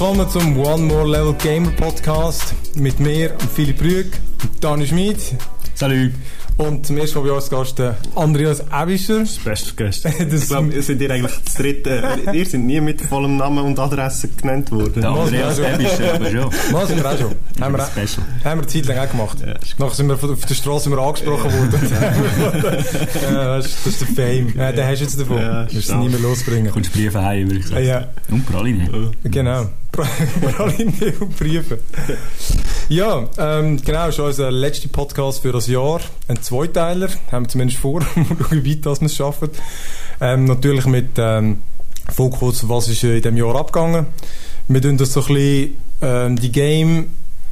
Willkommen zum One More Level Gamer Podcast mit mir, Philipp Rüeg, Dani Schmid. Salut. Und zum ersten Mal bei uns Gast der Andreas Ewischer. Das beste Gast. ich glaube, ihr seid ihr eigentlich das dritte. ihr seid nie mit vollem Namen und Adresse genannt worden. Der Andreas Ewischer, aber schon. Was sind wir auch schon. haben, wir, haben wir eine Zeit lang auch gemacht. Ja, Nachher sind wir auf der Straße immer angesprochen worden. ja, das, ist, das ist der Fame. Ja, den hast du jetzt davon. Ja, du musst es nie mehr losbringen. Kommst Briefe heim, würde ich sagen. Ja. Und Praline. Genau. Praline und Briefe. Ja, ähm, genau, schon unser letzter Podcast für das Jahr. Ein Zweiteiler, haben wir zumindest vor, wie weit das wir es schaffen. Ähm, natürlich mit ähm, Fokus, was ist in diesem Jahr abgegangen. Wir tun das so ein bisschen, ähm, die Game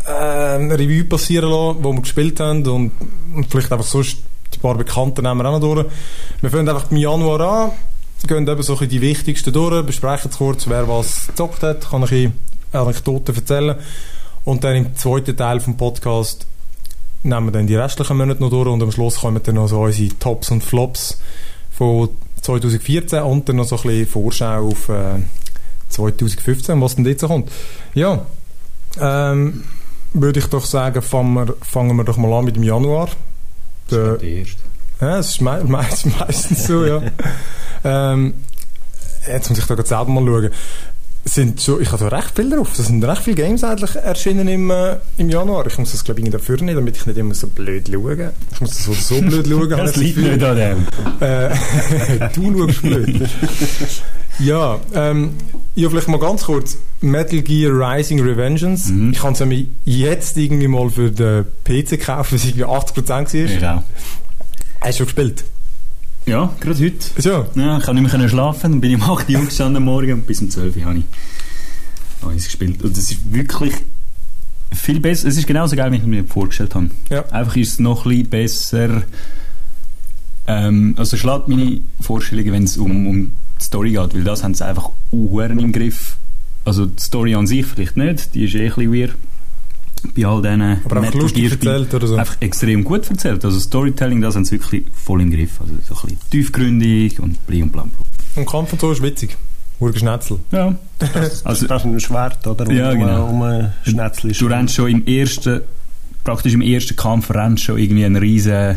ähm, Revue passieren lassen, die wir gespielt haben und, und vielleicht einfach sonst die paar Bekannten nehmen wir auch noch durch. Wir fangen einfach im Januar an, gehen eben so die wichtigsten durch, besprechen kurz, wer was gezockt hat, kann ich Anekdoten erzählen. Und dann im zweiten Teil vom Podcast nehmen wir dann die restlichen Monate noch durch und am Schluss kommen dann noch so unsere Tops und Flops von 2014 und dann noch so ein bisschen Vorschau auf äh, 2015, was denn jetzt kommt. Ja, ähm, würde ich doch sagen, fangen wir, fangen wir doch mal an mit dem Januar. Der, das ist der erste. Ja, das ist me me meistens so, ja. ähm, jetzt muss ich da gerade selber mal schauen. Sind so, ich habe da recht viel drauf. Es sind recht viele Games eigentlich erschienen im, äh, im Januar. Ich muss das, glaube ich, dafür nicht, damit ich nicht immer so blöd schaue. Ich muss das so, so blöd schauen. das liegt nicht an dem. Äh, du schaust blöd. ja, ähm, ja, vielleicht mal ganz kurz. Metal Gear Rising Revengeance. Mhm. Ich kann es mir jetzt irgendwie mal für den PC kaufen, weil es irgendwie 80% war. Genau. Hast du schon gespielt? Ja, gerade heute. So. Ja, ich konnte nicht mehr schlafen, dann bin ich um 8 Uhr gestanden am Morgen und bis um 12 Uhr habe ich, habe ich es gespielt. Und es ist wirklich viel besser, es ist genauso geil, wie ich mir vorgestellt habe. Ja. Einfach ist es noch ein bisschen besser, ähm, also schlägt meine Vorstellungen, wenn es um, um die Story geht, weil das haben sie einfach Uhren im Griff. Also die Story an sich vielleicht nicht, die ist eh ein bisschen weird bei all diesen Aber einfach lustig erzählt oder so? Einfach extrem gut erzählt. Also Storytelling, das haben sie wirklich voll im Griff. Also so ein bisschen tiefgründig und bli und blam. Und Kampf und so ist witzig. Urgeschnetzel. Ja. Das, also, das ist ein Schwert, oder? Um, ja, genau. Um ein Schnetzel Du rennst schon im ersten, praktisch im ersten Kampf rennst schon irgendwie einen riesen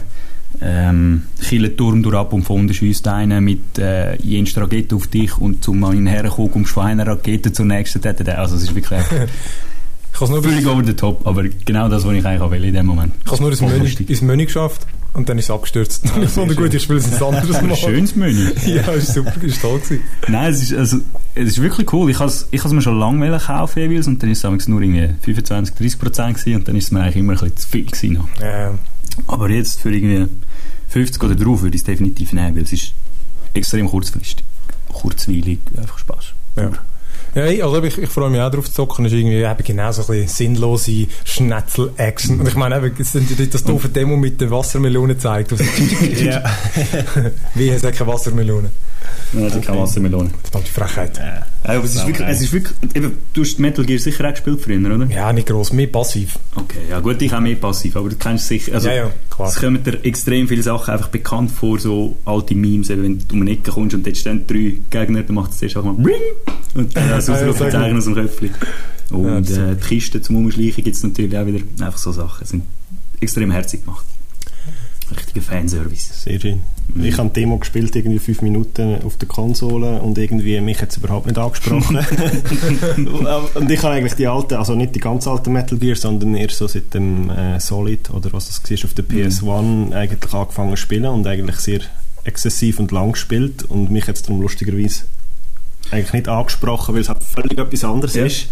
ähm, Killenturm durch und von unten schiesst einer mit äh, jenster Rakete auf dich und zum an ihn herkommen, kommst von einer Rakete zur nächsten. Also es ist wirklich Ich nur Völlig over the top, aber genau das, was ich eigentlich auch will in dem Moment. Ich habe es nur ins Menü, ins Menü geschafft und dann ist es abgestürzt. Ich fand gut, ich spiele es ein anderes Mal. Ein schönes Menü. ja, ist super, ist toll gewesen. Nein, es ist, also, es ist wirklich cool. Ich habe es ich mir schon lange kaufen jeweils und dann ist es nur irgendwie 25, 30 Prozent gewesen und dann ist es mir eigentlich immer ein bisschen zu viel gewesen. Ja. Aber jetzt für irgendwie 50 oder drauf würde ich es definitiv nehmen, weil es ist extrem kurzfristig. Kurzweilig, einfach Spaß. Ja. Ja, also ich, ich freue mich auch darauf zu zocken. Das ist irgendwie eben genau so ein bisschen sinnlose Schnetzel-Action. Und ich meine, eben, es sind das doofe Demo mit der Wassermelone zeigt. ja. Wie, es hat keine Wassermelone. Nein, es hat keine Wassermelone. Das ist die Frechheit. Ja. Aber es ist, wirklich, es ist wirklich, eben, du hast Metal Gear sicher auch gespielt früher, oder? Ja, nicht gross, mehr passiv. Okay, ja gut, ich auch mehr passiv, aber du kennst sicher, also, ja, ja, klar. es kommen dir extrem viele Sachen einfach bekannt vor, so alte Memes, eben, wenn du um eine Ecke kommst und dort stehen drei Gegner, dann macht es zuerst auch mal Ring! Und dann äh, so ja, Zeichen aus dem Köpfchen. Und ja, äh, die Kisten zum Umschleichen gibt es natürlich auch wieder einfach so Sachen, sind extrem herzig gemacht. Richtiger Fanservice. Sehr schön. Mhm. Ich habe ein Demo gespielt, irgendwie fünf Minuten auf der Konsole und irgendwie mich hat es überhaupt nicht angesprochen. und ich habe eigentlich die alten, also nicht die ganz alten Metal Gear, sondern eher so seit dem äh, Solid oder was das war auf der PS1 mhm. eigentlich angefangen zu spielen und eigentlich sehr exzessiv und lang gespielt und mich hat es darum lustigerweise eigentlich nicht angesprochen, weil es halt völlig etwas anderes ja. ist.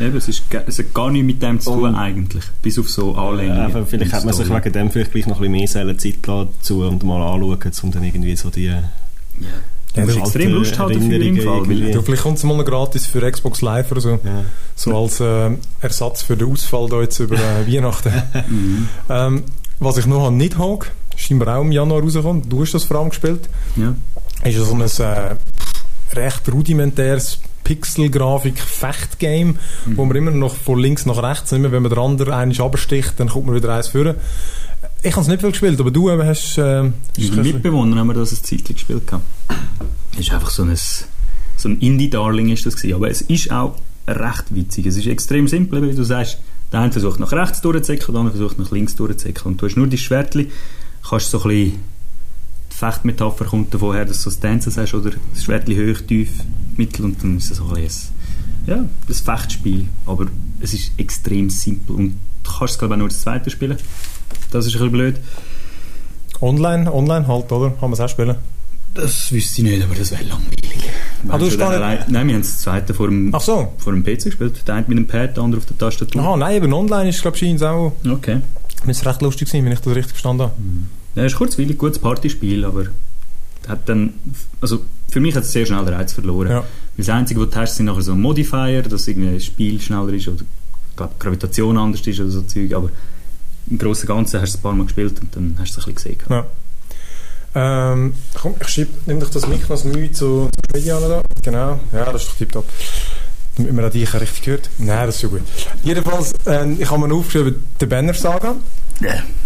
Eben, es, ist, es hat gar nichts mit dem zu tun eigentlich, bis auf so Anlehnungen. Ja, vielleicht hat man sich wegen dem vielleicht gleich noch ein bisschen mehr Zeit dazu und mal anschauen, um dann irgendwie so die... Ja. Ja, du extrem Lust halt dafür im Fall. Du, vielleicht kommt es mal noch gratis für Xbox Live oder so. Ja. So als äh, Ersatz für den Ausfall da jetzt über äh, Weihnachten. mhm. ähm, was ich noch nicht habe, scheinbar auch im Januar rausgekommen, du hast das vor allem gespielt, ja. ist so ein äh, recht rudimentäres Pixel-Grafik-Fecht-Game, mhm. wo man immer noch von links nach rechts, immer wenn man der andere einen absticht, dann kommt man wieder eins führen. Ich habe es nicht viel gespielt, aber du hast... Äh, Mein Mitbewohner haben wir das ein Zeitchen gespielt. Das ist einfach so ein, so ein Indie-Darling ist das gewesen. aber es ist auch recht witzig. Es ist extrem simpel, wie du sagst. Der eine versucht nach rechts durchzuzecken, der andere versucht nach links durchzuzecken. Und du hast nur die Schwertli, kannst so ein bisschen die Fechtmetapher kommt davon her, dass du so Stances hast, oder das Schwertli hoch, tief, mittel und dann ist es so ein bisschen ja, das Fechtspiel. Aber es ist extrem simpel und du kannst es glaube ich auch nur das zweite spielen. Das ist ein bisschen blöd. Online, online halt, oder? Kann man es auch spielen? Das wüsste ich nicht, aber das wäre langweilig. Ah, du hast gar nicht... Allein, nein, wir haben das zweite vor dem, Ach so. vor dem PC gespielt. Der eine mit dem Pad, der andere auf der Tastatur. Aha, nein, eben online ist, glaube ich, auch... Okay. Müsste recht lustig sein, wenn ich das richtig verstanden habe. Ja, ist kurzweilig, gutes Partyspiel, aber hat dann, also für mich hat es sehr schnell den Reiz verloren. Ja. Das Einzige, was du hast, sind nachher so Modifier, dass irgendwie das Spiel schneller ist oder ich glaube, Gravitation anders ist oder so Zeug, aber im Großen und Ganzen hast du es ein paar Mal gespielt und dann hast du es ein bisschen gesehen. Ja. Ähm, komm, ich schiebe, nimm doch das Mikro als Mühe zu, Mediane da. Genau. Ja, das ist doch tipptopp. Damit man auch dich richtig hört. Nein, das ist schon gut. Jedenfalls, ähm, ich habe mir aufgeschrieben, der Banner Saga. Ja.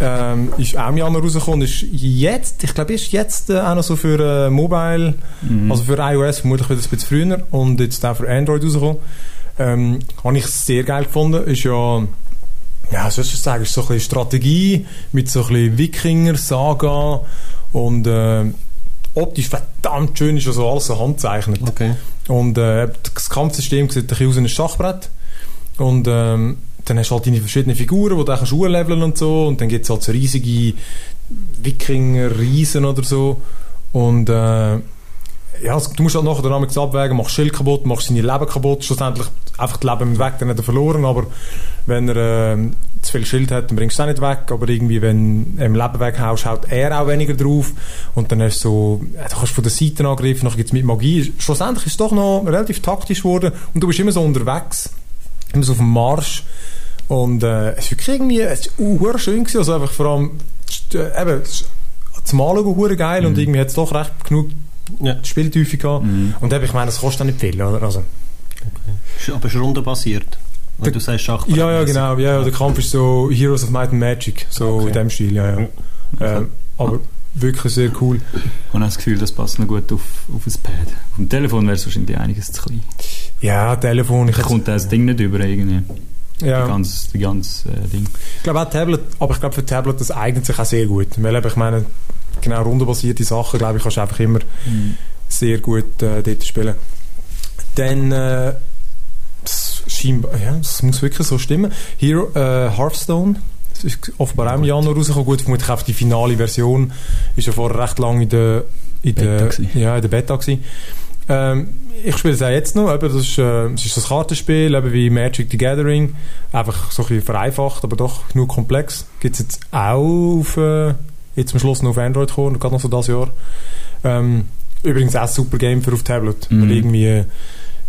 Ähm, ist auch im Januar rausgekommen. Ist jetzt, ich glaube, ist jetzt äh, auch noch so für äh, Mobile, Mhm. also für iOS vermutlich wieder ein bisschen früher und jetzt auch für Android rausgekommen. Ähm, habe ich sehr geil gefunden. Ist ja, ja, soll ich sagen, ist so ein bisschen Strategie mit so ein bisschen Wikinger-Saga und äh, optisch verdammt schön ist also alles so handzeichnet. Okay. Und äh, das Kampfsystem sieht ein bisschen aus wie ein Schachbrett. Und ähm, dann hast du halt deine verschiedenen Figuren, die du Schuhe leveln und so. Und dann gibt es halt so riesige Wikinger-Riesen oder so. Und äh, ja, du musst halt nachher damit abwägen, machst Schild kaputt, machst seine Leben kaputt. Schlussendlich einfach das Leben weg, dann hat er verloren. Aber wenn er äh, zu viel Schild hat, dann bringst du es auch nicht weg. Aber irgendwie, wenn du im Leben weghaust, haut er auch weniger drauf. Und dann hast du so, ja, du kannst von der Seite angreifen, nachher gibt es mit Magie. Schlussendlich ist es doch noch relativ taktisch geworden. Und du bist immer so unterwegs. Immer so auf dem Marsch. Und äh, es ist wirklich irgendwie, es uh, schön gewesen. Also einfach vor allem, äh, eben, es- zum Anschauen hure geil und irgendwie hat es doch recht genug Ja. Spieltiefe gehabt. Mhm. Und eben, ich meine, das kostet auch nicht viel, oder? Also, Ist Aber ist rundenbasiert. Der- du sagst Schach. ja, ja, genau. Ja, ja, der Kampf ist so Heroes of Might and Magic, so Okay. in dem Stil, ja, ja. Ähm, aber wirklich sehr cool. Ich habe das Gefühl, das passt noch gut auf, auf ein Pad. Auf dem Telefon wäre es wahrscheinlich einiges zu klein. Ja, Telefon, ich Da kommt das Ding nicht über irgendwie. Die ja, ganze, die ganze äh, Ding. ich glaube auch Tablet, aber ich glaube für Tablet, das eignet sich auch sehr gut. Weil eben, ich meine, genau rundenbasierte Sachen, glaube ich, kannst du einfach immer sehr gut äh, dort spielen. Dann, äh, scheinbar, ja, das muss wirklich so stimmen. Hero, äh, Hearthstone, das ist offenbar auch im Januar rausgekommen. Gut, vermutlich auch die finale Version ist ja vorher recht lange in der, in Beta der, gewesen. ja, in der Beta gewesen. Ähm, ich spiele es auch jetzt noch, eben, das ist, äh, es ist das Kartenspiel, eben wie Magic the Gathering, einfach so ein bisschen vereinfacht, aber doch genug komplex. Gibt es jetzt auch auf, äh, jetzt am Schluss noch auf Android gekommen, gerade noch so das Jahr. Ähm, übrigens auch ein super Game für auf Tablet, Mhm. weil irgendwie, äh,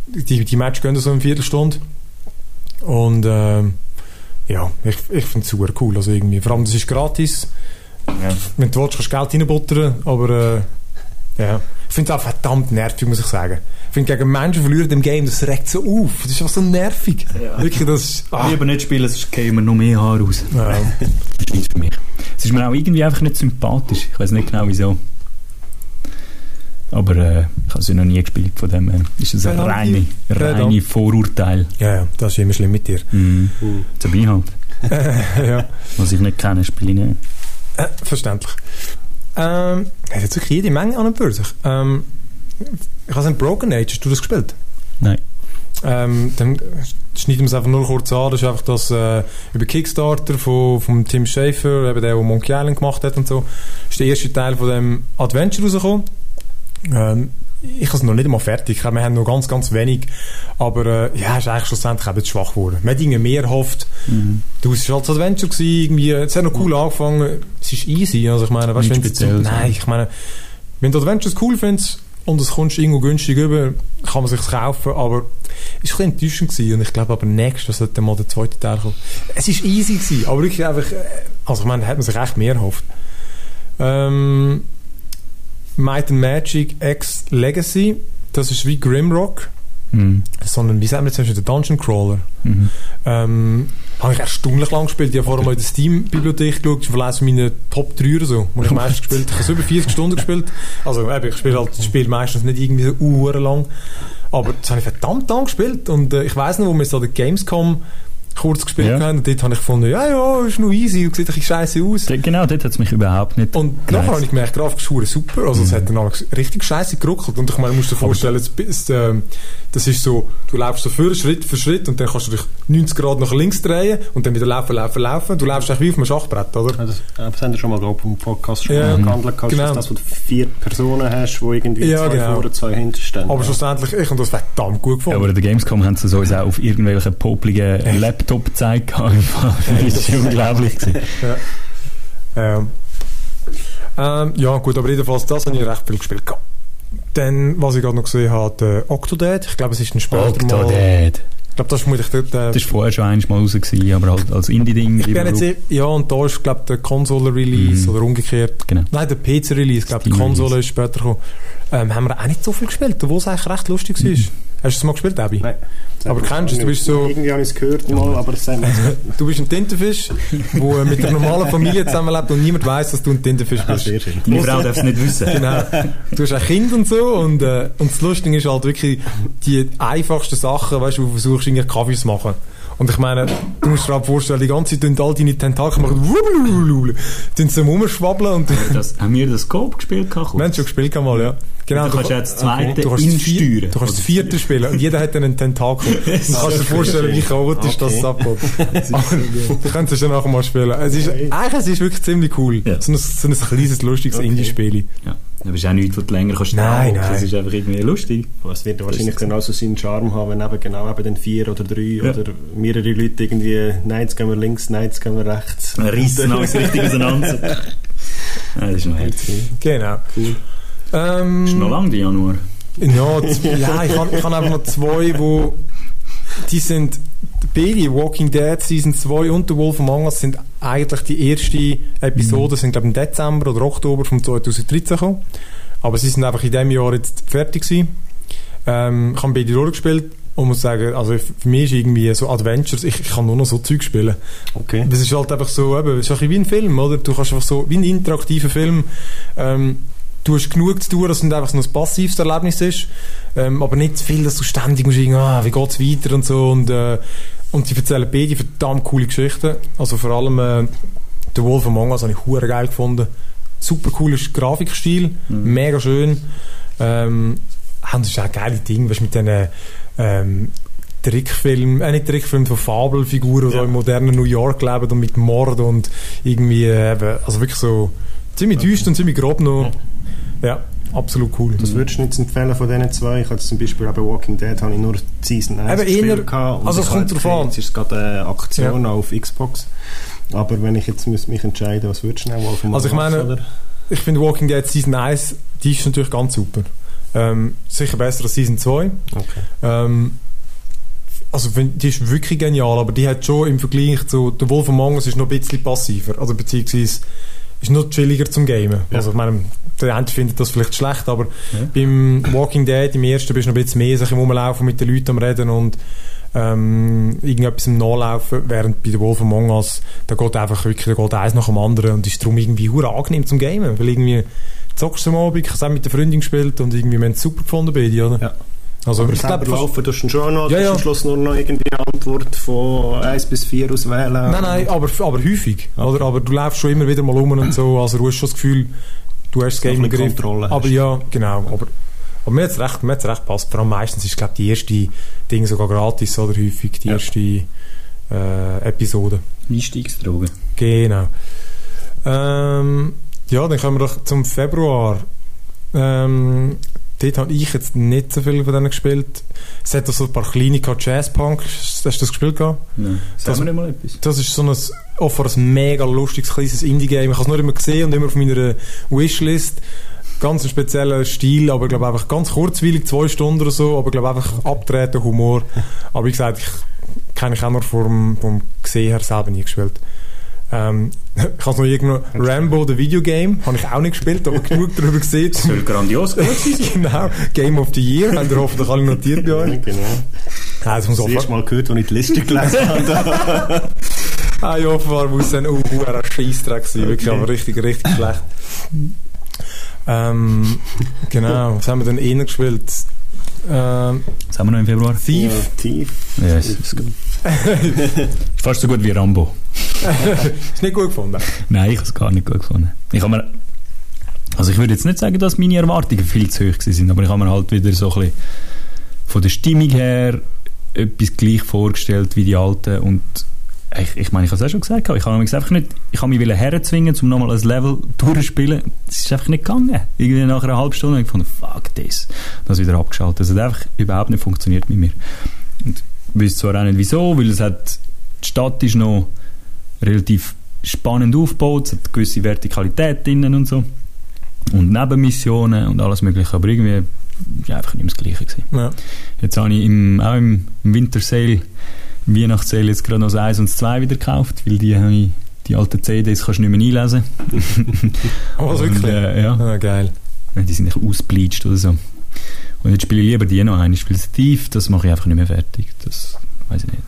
die, die Match gehen so eine Viertelstunde und ähm, ja, ich, ich finde es super cool, also irgendwie, vor allem das ist gratis, Ja. wenn du willst, kannst du Geld reinbuttern, aber äh, ja. Ich finde es auch verdammt nervig, muss ich sagen. Ich finde, gegen Menschen verlieren im Game, das regt so auf. Das ist so nervig. Ja. Wirklich, das ist... Ah, Lieber nicht spielen, sonst käme noch mehr Haar raus. ja. Das ist für mich. Es ist mir auch irgendwie einfach nicht sympathisch. Ich weiß nicht genau wieso. Aber äh, ich habe ja noch nie gespielt, von dem her ist es ein reine, reine Vorurteil. ja, ja, das ist immer schlimm mit dir. Mhm. Ich halt. ja, Was ich nicht kenne, spiele ich nicht. äh, verständlich. Ähm, hat jetzt wirklich jede Menge an und für sich. Ähm, ich weiß nicht, Broken Age, hast du das gespielt? Nein. Ähm, dann schneiden wir es einfach nur kurz an. Das ist einfach das äh, über Kickstarter von, von Tim Schafer, eben der, der Monkey Island gemacht hat und so. ist der erste Teil von dem Adventure rausgekommen. Ähm, ich habe es noch nicht einmal fertig. Wir haben noch ganz, ganz wenig. Aber äh, ja, ist eigentlich schlussendlich eben schwach geworden. Man hat irgendwie mehr gehofft. Mhm. Du, es war halt das Adventure gewesen, irgendwie, es hat noch cool angefangen. Es ist easy. Also ich meine, weißt, Nicht wenn speziell. Nein, ich meine, wenn du Adventures cool findest und es kommst irgendwo günstig über, kann man sich kaufen, aber es war ein bisschen enttäuschend gewesen. und ich glaube aber nächstes sollte mal der zweite Teil kommen. Es ist easy gewesen, aber wirklich einfach, äh, also ich meine, da hat man sich echt mehr erhofft. Ähm, Might and Magic X Legacy, das ist wie Grimrock, Mhm. sondern wie sagen wir jetzt, der Dungeon Crawler. Mhm. Ähm, habe ich erstaunlich lang gespielt. Ich habe vorher mal in der Steam-Bibliothek geschaut. Vielleicht meine Top 3 oder so, wo ich meistens gespielt Ich habe über 40 Stunden gespielt. Also eben, ich spiele halt das Spiel meistens nicht irgendwie so lang. Aber das habe ich verdammt lang gespielt und äh, ich weiss noch, wo wir so den Gamescom kurz gespielt Ja. haben und dort habe ich gefunden, ja, ja, ist noch easy und sieht ein bisschen scheiße aus. Genau, dort hat es mich überhaupt nicht Und nachher habe ich gemerkt, Grafik ist super. Also, es hat dann auch richtig scheiße geruckelt. Und ich meine, du musst dir vorstellen, es, ähm, das ist so, du läufst so für Schritt für Schritt und dann kannst du dich 90 Grad nach links drehen und dann wieder laufen, laufen, laufen. Du läufst eigentlich wie auf einem Schachbrett, oder? Ja, das, äh, das haben wir schon mal, glaube ich, im Podcast schon Ja, gehandelt. Genau. dass das, wo du vier Personen hast, die irgendwie Ja, zwei genau. vorne, zwei hinten stehen. Aber schlussendlich, ich habe das verdammt gut Ja, gefunden. aber an der Gamescom haben sie uns auch auf irgendwelchen popligen Laptop gezeigt. Das ist unglaublich. gewesen. Ähm, ähm, ja, gut, aber jedenfalls, das habe ich recht viel gespielt. Dann, was ich gerade noch gesehen habe, der Octodad. Ich glaube, es ist ein später mal... Octodad. Ich glaube, das ist vermutlich der... der Das war vorher schon einmal raus, gewesen, aber halt als Indie-Ding. ich bin jetzt, ja, und da ist, glaube ich, der Konsole-Release Mhm. oder umgekehrt. Genau. Nein, der PC-Release, ich glaube, die Konsole ist später gekommen. Ähm, haben wir auch nicht so viel gespielt, obwohl es eigentlich recht lustig war. Hast du es mal gespielt, Abby? Nein. Aber kennst du es? Du bist so- Irgendwie habe ich es gehört mal, aber mir Du bist ein Tintenfisch, der mit einer normalen Familie zusammenlebt und niemand weiß, dass du ein Tintenfisch Ah, bist. sehr schön. Deine Frau darf es nicht wissen. Genau. Du hast ein Kind und so und, äh, und das Lustige ist halt wirklich die einfachsten Sachen, weißt du, wo du versuchst, irgendwie Kaffee zu machen. Und ich meine, du musst dir halt vorstellen, die ganze Zeit tun all deine Tentakel machen, tun sie rumschwabbeln und Das, haben wir das Scope gespielt? gehabt, wir haben schon gespielt ja. Genau, du kannst ja das zweite du kannst das vier- insteuern. Du kannst das vierte spielen und jeder hat dann einen Tentakel. Du kannst dir vorstellen, wie chaotisch das Okay. abgeht. Aber du kannst es dann nachher mal spielen. Es ist, eigentlich es ist wirklich ziemlich cool. Ja. So, ein, so ein kleines, lustiges Okay. Indie-Spiel. Ja. Aber es ist auch nichts, was du länger kannst Nein, nein. Es ist einfach irgendwie lustig. Aber es wird wahrscheinlich dann auch so seinen Charme haben, wenn eben genau eben dann vier oder drei Ja. oder mehrere Leute irgendwie, nein, jetzt gehen wir links, nein, jetzt gehen wir rechts. Man dann alles richtig auseinander. Nein, das ist noch herzig. Genau. Cool. Ähm, ist noch lang, der Januar. Ja, ja ich habe ich hab einfach noch zwei, wo die sind beide Walking Dead Season 2 und The Wolf Among Us sind eigentlich die ersten Episoden, sind glaube im Dezember oder Oktober von 2013 gekommen. Aber sie sind einfach in diesem Jahr jetzt fertig gewesen. Ähm, ich habe beide durchgespielt und muss sagen, also für mich ist irgendwie so Adventures, ich, ich kann nur noch so Zeug spielen. Okay. Das ist halt einfach so, eben, es ist ein wie ein Film, oder? Du kannst einfach so, wie ein interaktiver Film, ähm, du hast genug zu tun, dass es einfach so ein passives Erlebnis ist, ähm, aber nicht zu viel, dass du ständig musst ah, wie geht's weiter und so und, äh, und die erzählen beide verdammt coole Geschichten, also vor allem äh, The Wolf Among Us habe ich hure geil gefunden, super cooler Grafikstil, mega schön, ähm, das ist auch ein geiles Ding, weißt, mit diesen ähm, Trickfilm, äh, nicht Trickfilm von Fabelfiguren, die Ja. im modernen New York leben und mit Mord und irgendwie, äh, eben, also wirklich so ziemlich düster und ziemlich grob noch. Ja, absolut cool. Was würdest du jetzt empfehlen von diesen zwei? Ich habe jetzt zum Beispiel eben Walking Dead habe ich nur Season 1 Eben gespielt eher- gehabt und also es kommt drauf an. Jetzt ist es gerade eine Aktion auf Xbox. Aber wenn ich jetzt müsste mich entscheiden, was würdest du nehmen? Wolf Also ich meine- oder? Ich finde Walking Dead Season 1, die ist natürlich ganz super. Ähm, sicher besser als Season 2. Okay. Ähm, also die ist wirklich genial, aber die hat schon im Vergleich zu The Wolf Among Us ist noch ein bisschen passiver, also beziehungsweise ist noch chilliger zum Gamen. Ja. Also ich meine, der eine findet das vielleicht schlecht, aber Ja. beim Walking Dead im ersten bist du noch ein bisschen mehr sich im Rumlaufen mit den Leuten am Reden und ähm, irgendetwas im Nachlaufen, während bei The Wolf Among Us da geht einfach wirklich, da geht eins nach dem anderen und ist darum irgendwie hure angenehm zum Gamen, weil irgendwie zockst du am Abend, ich habe es auch mit der Freundin gespielt und irgendwie, wir haben es super gefunden beide, oder? Ja. Also Aber ich glaube, laufen tust du schon noch, ja, ja. am Schluss nur noch irgendwie eine Antwort von 1 bis 4 auswählen. Nein, nein, aber, aber häufig. Oder? Aber du läufst schon immer wieder mal um und so. Also du hast schon das Gefühl, du hast das Game im Griff. Kontrolle Aber hast. ja, genau. Aber, aber mir hat es recht, mir hat's recht passt. Vor allem meistens ist, glaube die erste Ding sogar gratis, oder häufig, die Ja. erste äh, Episode. Einstiegsdrogen. Genau. Ähm, ja, dann kommen wir doch zum Februar. Ähm, dort habe ich jetzt nicht so viel von denen gespielt. Es hat auch so ein paar kleine Jazzpunk. Hast du das gespielt gehabt? Nein. Das- Sagen wir nicht mal etwas. Das ist so ein, offenbar ein mega lustiges, kleines Indie-Game. Ich habe es nur immer gesehen und immer auf meiner Wishlist. Ganz ein spezieller Stil, aber ich glaube einfach ganz kurzweilig, zwei Stunden oder so, aber ich glaube einfach abtreten, Humor. Aber wie gesagt, ich kenne ich auch nur vom, vom Gesehen her selber nie gespielt. Ähm, ich habe noch irgendwo Rambo, the Videogame, habe ich auch nicht gespielt, aber genug darüber gesehen. Das soll grandios gut sein. genau, Game of the Year, haben ihr hoffentlich alle notiert bei euch. genau. Ja, das muss Das erste Mal gehört, als ich die Liste gelesen habe. Ah, ja, offenbar muss ein Scheissdreck sein. Wirklich, Okay. aber richtig, richtig schlecht. Ähm, genau, was haben wir denn eher gespielt? Ähm, Was haben wir noch im Februar? Thief. Ja, tief. Ja, es ist gut. Fast so gut wie Rambo. ist nicht gut gefunden. Nein, ich habe es gar nicht gut gefunden. Ich habe mir, also ich würde jetzt nicht sagen, dass meine Erwartungen viel zu hoch sind, aber ich habe mir halt wieder so ein bisschen von der Stimmung her etwas gleich vorgestellt wie die alten und ich, ich meine, ich habe es auch schon gesagt, ich habe mich einfach nicht, ich habe mich herzwingen, um nochmal ein Level durchzuspielen. Es ist einfach nicht gegangen. Irgendwie nach einer halben Stunde habe ich gefunden, fuck das. Das wieder abgeschaltet. Es hat einfach überhaupt nicht funktioniert mit mir. Und ich weiß zwar auch nicht wieso, weil es hat, die Stadt ist noch relativ spannend aufgebaut, es hat eine gewisse Vertikalität drinnen und so. Und Nebenmissionen und alles mögliche, aber irgendwie war einfach nicht mehr das Gleiche. Gewesen. Ja. Jetzt habe ich im, auch im, im Wintersale, im Weihnachtssale jetzt gerade noch das 1 und das 2 wieder gekauft, weil die habe ich, die alten CDs kannst du nicht mehr einlesen. Oh, wirklich? Äh, ja. Ah, geil. Die sind nicht ausbleached oder so. Und jetzt spiele ich lieber die noch ein. Ich spiele Thief, das mache ich einfach nicht mehr fertig. Das weiß ich nicht.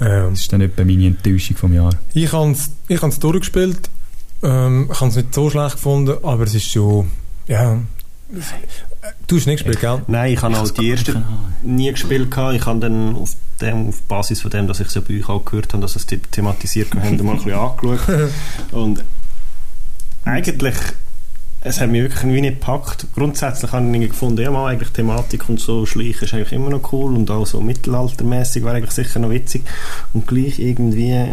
Ähm, Das ist dann etwa meine Enttäuschung vom Jahr. ich habe es ich hab's durchgespielt. Ähm, ich habe es nicht so schlecht gefunden, aber es ist schon... Ja... Du hast nicht gespielt, gell? Nein, ich habe auch die ersten nie gespielt. gehabt. Ich habe dann auf, dem, auf Basis von dem, dass ich es ja bei euch auch gehört habe, dass es the- thematisiert haben, mal ein bisschen angeschaut. Und eigentlich, es hat mich wirklich irgendwie nicht gepackt. Grundsätzlich habe ich irgendwie gefunden, ja mal, eigentlich Thematik und so Schleichen ist eigentlich immer noch cool und auch so mittelaltermäßig wäre eigentlich sicher noch witzig. Und gleich irgendwie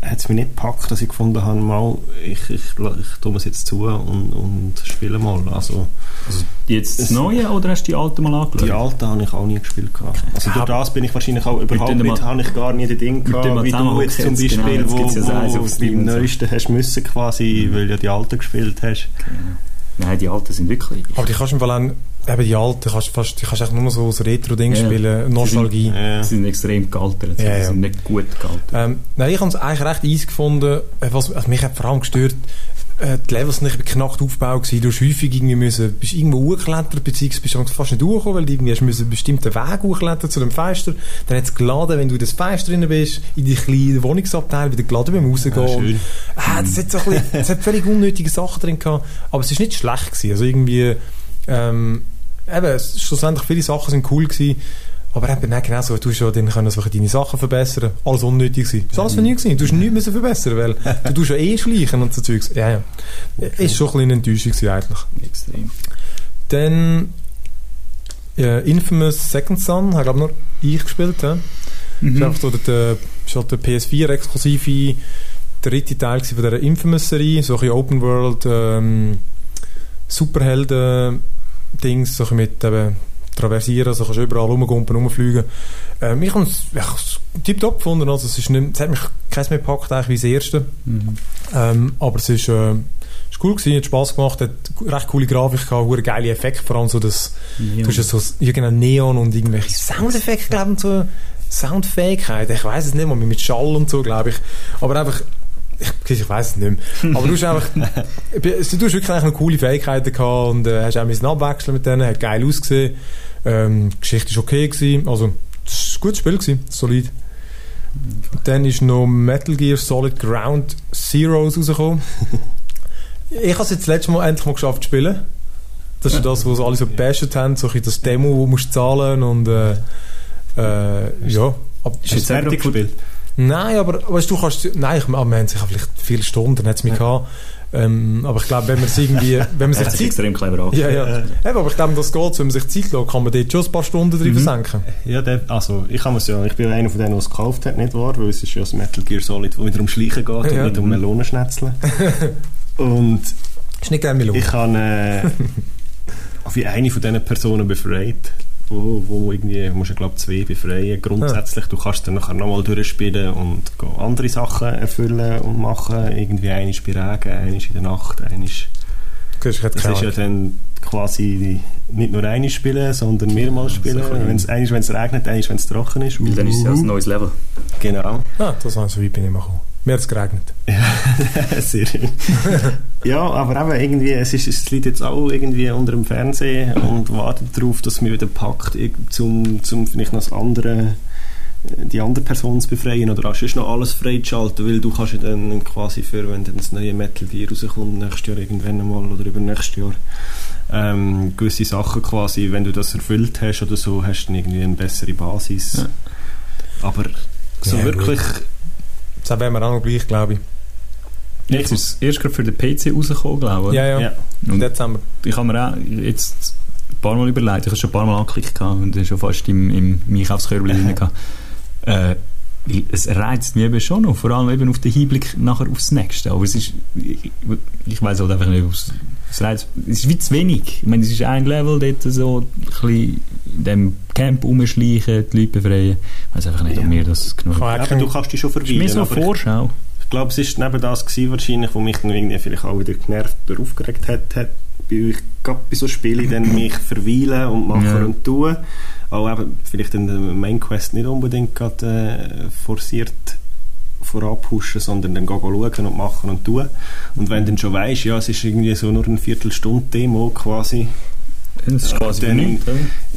hat es mich nicht gepackt, dass ich gefunden habe, mal, ich, ich, ich tue es jetzt zu und, und spiele mal. Also, Jetzt das Neue oder hast du die alte mal angeschaut? die alten habe ich auch nie gespielt. Gehabt. Also durch das bin ich wahrscheinlich auch überhaupt nicht, mal- habe ich gar nie den Ding gehabt, wie du zusammen jetzt zum Beispiel, genau, jetzt wo, wo Steam beim und so. neuesten hast müssen quasi, weil ja die alten gespielt hast. Nein, die alten sind wirklich... Aber die kannst du im Fall eben die alten, kannst, fast, die kannst echt nur noch so aus Retro-Ding Ja, ja. spielen, Nostalgie. Ja. Sie sind extrem gealtert. Ja, Sie ja. sind nicht gut gealtert. Ähm, nein, ich habe es eigentlich recht easy gefunden. Äh, Was, also mich hat vor allem gestört, äh, die Levels sind nicht knackt aufgebaut gewesen. Du hast häufig irgendwie müssen, bist irgendwo hochgeklettert, beziehungsweise bist du fast nicht durchgekommen, weil du irgendwie hast müssen einen bestimmten Weg hochklettern zu dem Fenster. Dann hat es geladen, wenn du in das Fenster drin bist, in die kleinen Wohnungsabteil, wieder geladen beim Rausgehen. Ah, ah, das hat so ein bisschen, es hat völlig unnötige Sachen drin gehabt. Aber es ist nicht schlecht gewesen. Also irgendwie, ähm, eben, schlussendlich viele Sachen sind cool gewesen. Aber eben nicht genau so, du hast ja dann können so deine Sachen verbessern. Alles unnötig gewesen. Es war alles für nichts gewesen. Du hast nichts müssen verbessern, weil du tust ja eh schleichen und so Zeugs. Ja, ja. Ist schon ein bisschen eine Enttäuschung gewesen, eigentlich. Extrem. Dann, äh, Infamous Second Son, habe glaube nur ich gespielt, ja. Das ist Mhm. einfach so der, der, halt der PS4-exklusive dritte Teil von dieser Infamous-Serie, so ein Open World, ähm, Superhelden-Dings, so mit eben traversieren, also kannst du überall rumgumpen, rumfliegen. Ähm, ich habe es tiptop gefunden, also es, ist nicht, es hat mich keins mehr gepackt, eigentlich wie das erste. Mhm. Ähm, aber es ist, äh, ist cool gewesen, hat Spass gemacht, hat recht coole Grafik gehabt, hure geile Effekte, vor allem so das, Ja. du hast so genau, Neon und irgendwelche Soundeffekte, glaube ich, so Soundfähigkeit, ich weiß es nicht mal, mit Schall und so, glaube ich, aber einfach ich, ich weiß es nicht mehr. Aber du hast einfach, du hast wirklich eigentlich noch coole Fähigkeiten gehabt und äh, hast auch müssen abwechseln mit denen, hat geil ausgesehen. Ähm, die Geschichte ist okay gewesen, also es war ein gutes Spiel gewesen, solid. Dann ist noch Metal Gear Solid Ground Zeroes rausgekommen. ich habe es jetzt das letzte Mal endlich mal geschafft zu spielen. Das ist ja das, was alle so gebasht haben, so ein bisschen das Demo, wo du musst zahlen und äh, äh, ja. Ab, du jetzt fertig gespielt? Nein, aber weißt, du kannst, nein, ich, wir haben sicher vielleicht viele Stunden, hat es mich gehabt. Ähm, aber ich glaube, wenn man es irgendwie, wenn man sich Zeit, extrem clever an. ja, ja. Eben, aber ich glaube, das geht, wenn man sich Zeit lässt, kann man dort schon ein paar Stunden drin Mhm. versenken. Ja, der, also ich kann ja, ich bin ja einer von denen, der es gekauft hat, nicht wahr? Weil es ist ja das Metal Gear Solid, wo wieder um Schleichen geht und Ja. nicht um Melonenschnetzeln. und Ist nicht gerne ich habe äh, wie eine von diesen Personen befreit, wo, wo irgendwie, musst du glaube zwei befreien. Grundsätzlich, du kannst dann nachher nochmal durchspielen und andere Sachen erfüllen und machen. Irgendwie eines bei Regen, eines in der Nacht, ich hätte Das ist ja dann quasi nicht nur eines spielen, sondern mehrmals spielen. sicher. Wenn es eines, wenn es regnet, eines, wenn es trocken ist. Weil dann ist es ja ein neues Level. Genau. Ah, das war so weit bin ich mal gekommen. Mir hat es geregnet. Sehr schön. ja, aber eben irgendwie, es, ist, es liegt jetzt auch irgendwie unter dem Fernsehen und wartet darauf, dass es mich wieder packt, irg- zum, zum vielleicht noch das andere, äh, die andere Person zu befreien oder hast du noch alles freizuschalten, weil du kannst ja dann quasi für, wenn dann das neue Metal Gear rauskommt, nächstes Jahr irgendwann einmal oder übernächstes Jahr, ähm, gewisse Sachen quasi, wenn du das erfüllt hast oder so, hast du dann irgendwie eine bessere Basis. Ja. Aber so Ja, wirklich... Das wären wir auch noch gleich, glaube ich. Jetzt ist es erst gerade für den PC rausgekommen, glaube ich. Ja, ja. Ja. Im Dezember. ich habe mir auch jetzt ein paar Mal überlegt, ich habe schon ein paar Mal angeklickt und dann schon fast im, im, Einkaufskörbchen drin gehabt. Äh, es reizt mich eben schon noch, vor allem eben auf den Hinblick nachher aufs Nächste. Aber es ist, ich, ich weiß halt einfach nicht, ob es, es ist wie zu wenig. Ich meine, es ist ein Level dort so, ein bisschen in dem Camp rumschleichen, die Leute befreien. Ich weiß einfach nicht, ob Ja. mir das genug Kann Aber kein- du kannst dich schon ist. mir verweilen. so eine aber ich- Vorschau. Ich glaube, es ist neben das gewesen, wahrscheinlich, wo mich dann irgendwie vielleicht auch wieder genervt oder aufgeregt hat, hat weil ich gerade bei so Spielen dann mich verweilen und machen Ja. und tun. Auch eben vielleicht in der Main Quest nicht unbedingt gerade äh, forciert vorab pushen, sondern dann gehen schauen und machen und tun. Und wenn du dann schon weißt, ja, es ist irgendwie so nur eine Viertelstunde Demo quasi, Das ist quasi Dann-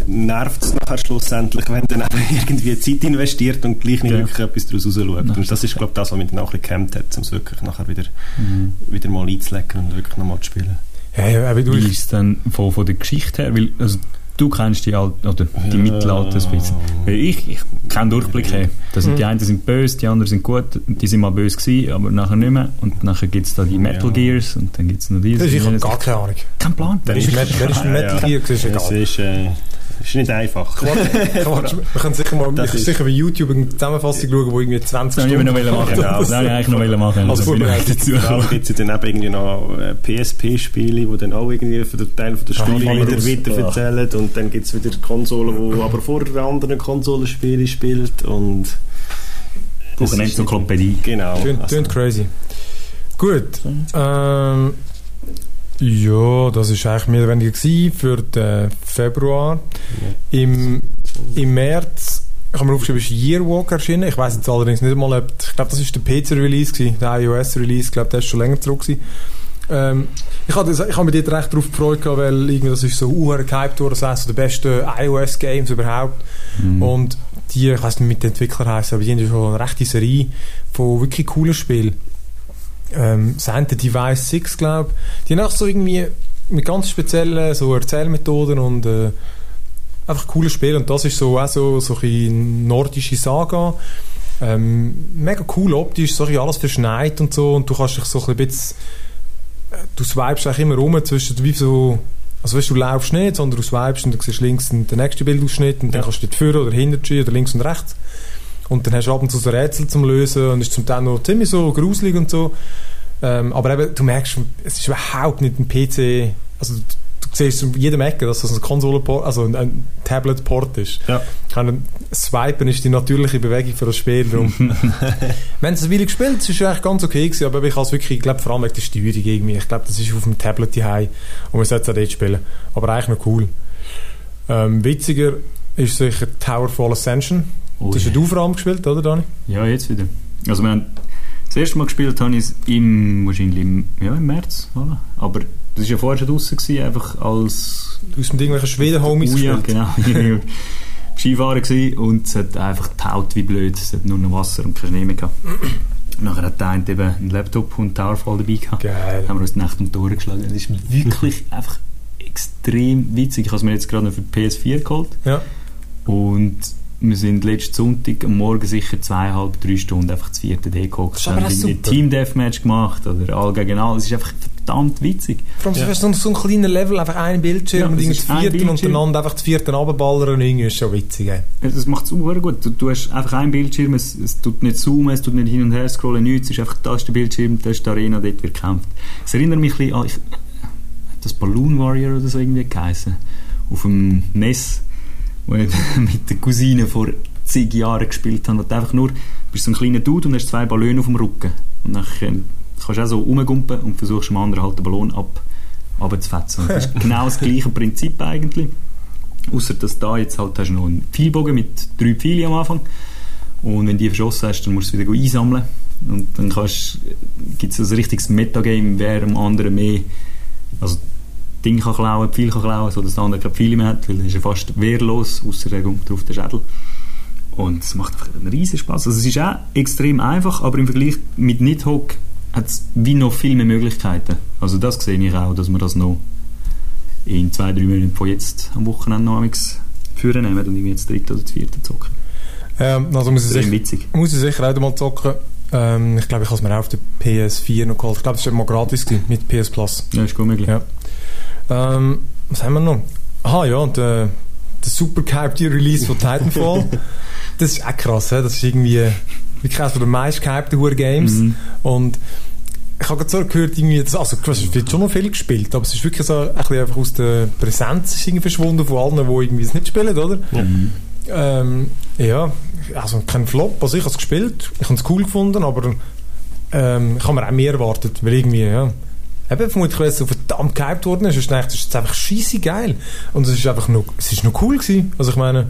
nervt es nachher schlussendlich, wenn dann irgendwie Zeit investiert und gleich nicht Ja. wirklich etwas daraus rausschaut. Und das ist, glaube ich, das, was mich dann auch ein bisschen gehemmt hat, um es wirklich nachher wieder, Mhm. wieder mal einzulecken und wirklich nochmal zu spielen. Ja, ja, aber du, Wie ist es dann von, von der Geschichte her? Weil, also, du kennst die, Alt oder die Ja. Mittelalter ein bisschen. Weil ich, ich keinen Durchblick Ja. habe. Das sind, Die Mhm. einen sind böse, die anderen sind gut. Die sind mal böse gewesen, aber nachher nicht mehr. Und nachher gibt es da die Metal Ja. Gears und dann gibt es noch dieses. ich habe gar keine Ahnung. Kein Plan. Wer ist, ist ein Metal Gear? Das ist Es egal. ist, äh, ist nicht einfach. Quatsch, wir können sicher mal Das ich sicher bei YouTube eine Zusammenfassung schauen, wo irgendwie 20 Das wollte ich noch Stunden machen. Genau. Das wollte ich eigentlich noch machen. Als Vorbereitung. dazu gibt es dann eben irgendwie noch äh, PSP-Spiele, die dann auch irgendwie für den Teil von der Ah, Story wieder weiter erzählen und dann gibt es wieder Konsolen, die aber vor anderen Konsolenspielen spielt und Brauche das eine Enzyklopädie. Genau. Tönt, also- crazy. Gut. Ähm, ja, das war eigentlich mehr oder weniger für den Februar. Im, Im März, ich habe mir aufgeschrieben, ist Yearwalk erschienen. Ich weiß jetzt allerdings nicht mal, ob, ich glaube, das ist der PC-Release der iOS-Release, ich glaube, der ist schon länger zurück gewesen. Ähm, ich habe hab mich dort recht darauf gefreut, gehabt, weil irgendwie das ist so uhr gehypt worden, das so der beste iOS-Games überhaupt. Mhm. Und die, ich weiß nicht, mit den Entwicklern heißen, aber die haben ja schon eine rechte Serie von wirklich coolen Spielen. Ähm, eine, Device 6, glaube ich. Die haben auch so irgendwie mit ganz speziellen so Erzählmethoden und äh, einfach coole Spiele. Und das ist so auch so, so ein nordische Saga. Ähm, mega cool optisch, so alles verschneit und so. Und du kannst dich so ein bisschen, äh, du swipest eigentlich immer rum zwischen, wie so, also weißt, du laufst nicht, sondern du swipest und du siehst links den nächsten Bildausschnitt und dann Ja. kannst du dort vorne oder hinter dir oder links und rechts. Und dann hast du ab und zu so Rätsel zum Lösen und ist zum Teil noch ziemlich so gruselig und so. Ähm, aber eben, du merkst, es ist überhaupt nicht ein PC, also du, du siehst in jedem Ecke, dass das ein Konsolenport, also ein, ein Tablet-Port ist. Ja. Kann, Swipen ist die natürliche Bewegung für das Spiel. Darum. Wenn es eine Weile gespielt ist es eigentlich ganz okay gewesen, aber ich habe es wirklich, ich glaube, vor allem wegen der Steuerung irgendwie. Ich glaube, das ist auf dem Tablet daheim und man sollte es auch dort spielen. Aber eigentlich noch cool. Ähm, witziger ist sicher Towerfall Ascension. Oh, das hast ja. du vor allem gespielt, oder Dani? Ja, jetzt wieder. Also wir haben, das erste Mal gespielt habe ich es im, wahrscheinlich im, ja, im März, oder? aber das war ja vorher schon draussen, gewesen, einfach als hast mit irgendwelchen Schweden-Homies Oh ja, gespielt. genau. Skifahren gewesen und es hat einfach taut wie blöd. Es hat nur noch Wasser und kein Schnee mehr gehabt. Nachher hat der eine eben einen Laptop und Towerfall dabei gehabt. Geil. haben wir uns die Nacht um die Ohren geschlagen. Das ist wirklich einfach extrem witzig. Ich habe es mir jetzt gerade noch für die PS4 geholt. Ja. Und wir sind letzten Sonntag am Morgen sicher zweieinhalb, drei Stunden einfach das vierte D gehockt. aber Haben auch irgendwie super. Team Deathmatch gemacht oder all gegen all. Es ist einfach verdammt witzig. Vor allem, Ja. so, ein- so ein kleiner Level, einfach ein Bildschirm Ja, und irgendwie das ein vierte untereinander einfach das vierte runterballern und irgendwie ist schon witzig. Ey. Das macht es super gut. Du, du hast einfach einen Bildschirm, es, es tut nicht zoomen, es tut nicht hin und her scrollen, nichts. Es ist einfach, da ist der Bildschirm, da ist die Arena, dort wird gekämpft. Es erinnert mich ein bisschen an, ich, hat das Balloon Warrior oder so irgendwie geheißen? Auf dem NES, wo ich mit der Cousine vor zig Jahren gespielt habe. Wo du einfach nur, du bist so ein kleiner Dude und hast zwei Ballone auf dem Rücken. Und dann ähm, kannst du auch so rumgumpen und versuchst dem anderen halt den Ballon ab, abzufetzen. Das ist genau das gleiche Prinzip eigentlich. Außer dass da jetzt halt hast du noch einen Pfeilbogen mit drei Pfeilen am Anfang. Und wenn du die verschossen hast, dann musst du sie wieder einsammeln. Und dann gibt es ein richtiges Metagame, wer am anderen mehr also Ding kann klauen, Pfeil kann klauen, sodass der andere keine Pfeile mehr hat, weil dann ist er fast wehrlos, außer er kommt drauf den Schädel. Und es macht einfach einen riesen Spaß. Also es ist auch extrem einfach, aber im Vergleich mit Nidhogg hat es wie noch viel mehr Möglichkeiten. Also das sehe ich auch, dass man das noch in zwei, drei Monaten von jetzt am Wochenende noch führen nehmen und jetzt dritte oder vierte zocken. Ähm, also muss ich, witzig. muss ich sicher auch mal zocken. Ähm, ich glaube, ich habe es mir auch auf der PS4 noch geholt. Ich glaube, es war mal gratis gewesen, mit PS Plus. Ja, ist gut möglich. Ja. Ähm, was haben wir noch? Aha, ja, äh, der super gehypte Release von Titanfall. das ist auch krass, he? das ist irgendwie wirklich eines der meist gehypten Games. Mhm. Und ich habe gerade so gehört, irgendwie, das, also es wird schon noch viel gespielt, aber es ist wirklich so ein bisschen einfach aus der Präsenz ist irgendwie verschwunden von allen, die irgendwie es nicht spielen, oder? Mhm. Ähm, ja, also kein Flop, also ich habe es gespielt, ich habe es cool gefunden, aber ähm, ich habe mir auch mehr erwartet, weil irgendwie, ja, eben vermutlich, weil es so verdammt gehypt worden ist, ist es ist einfach scheisse geil und es ist einfach noch, es ist noch cool gewesen, also ich meine,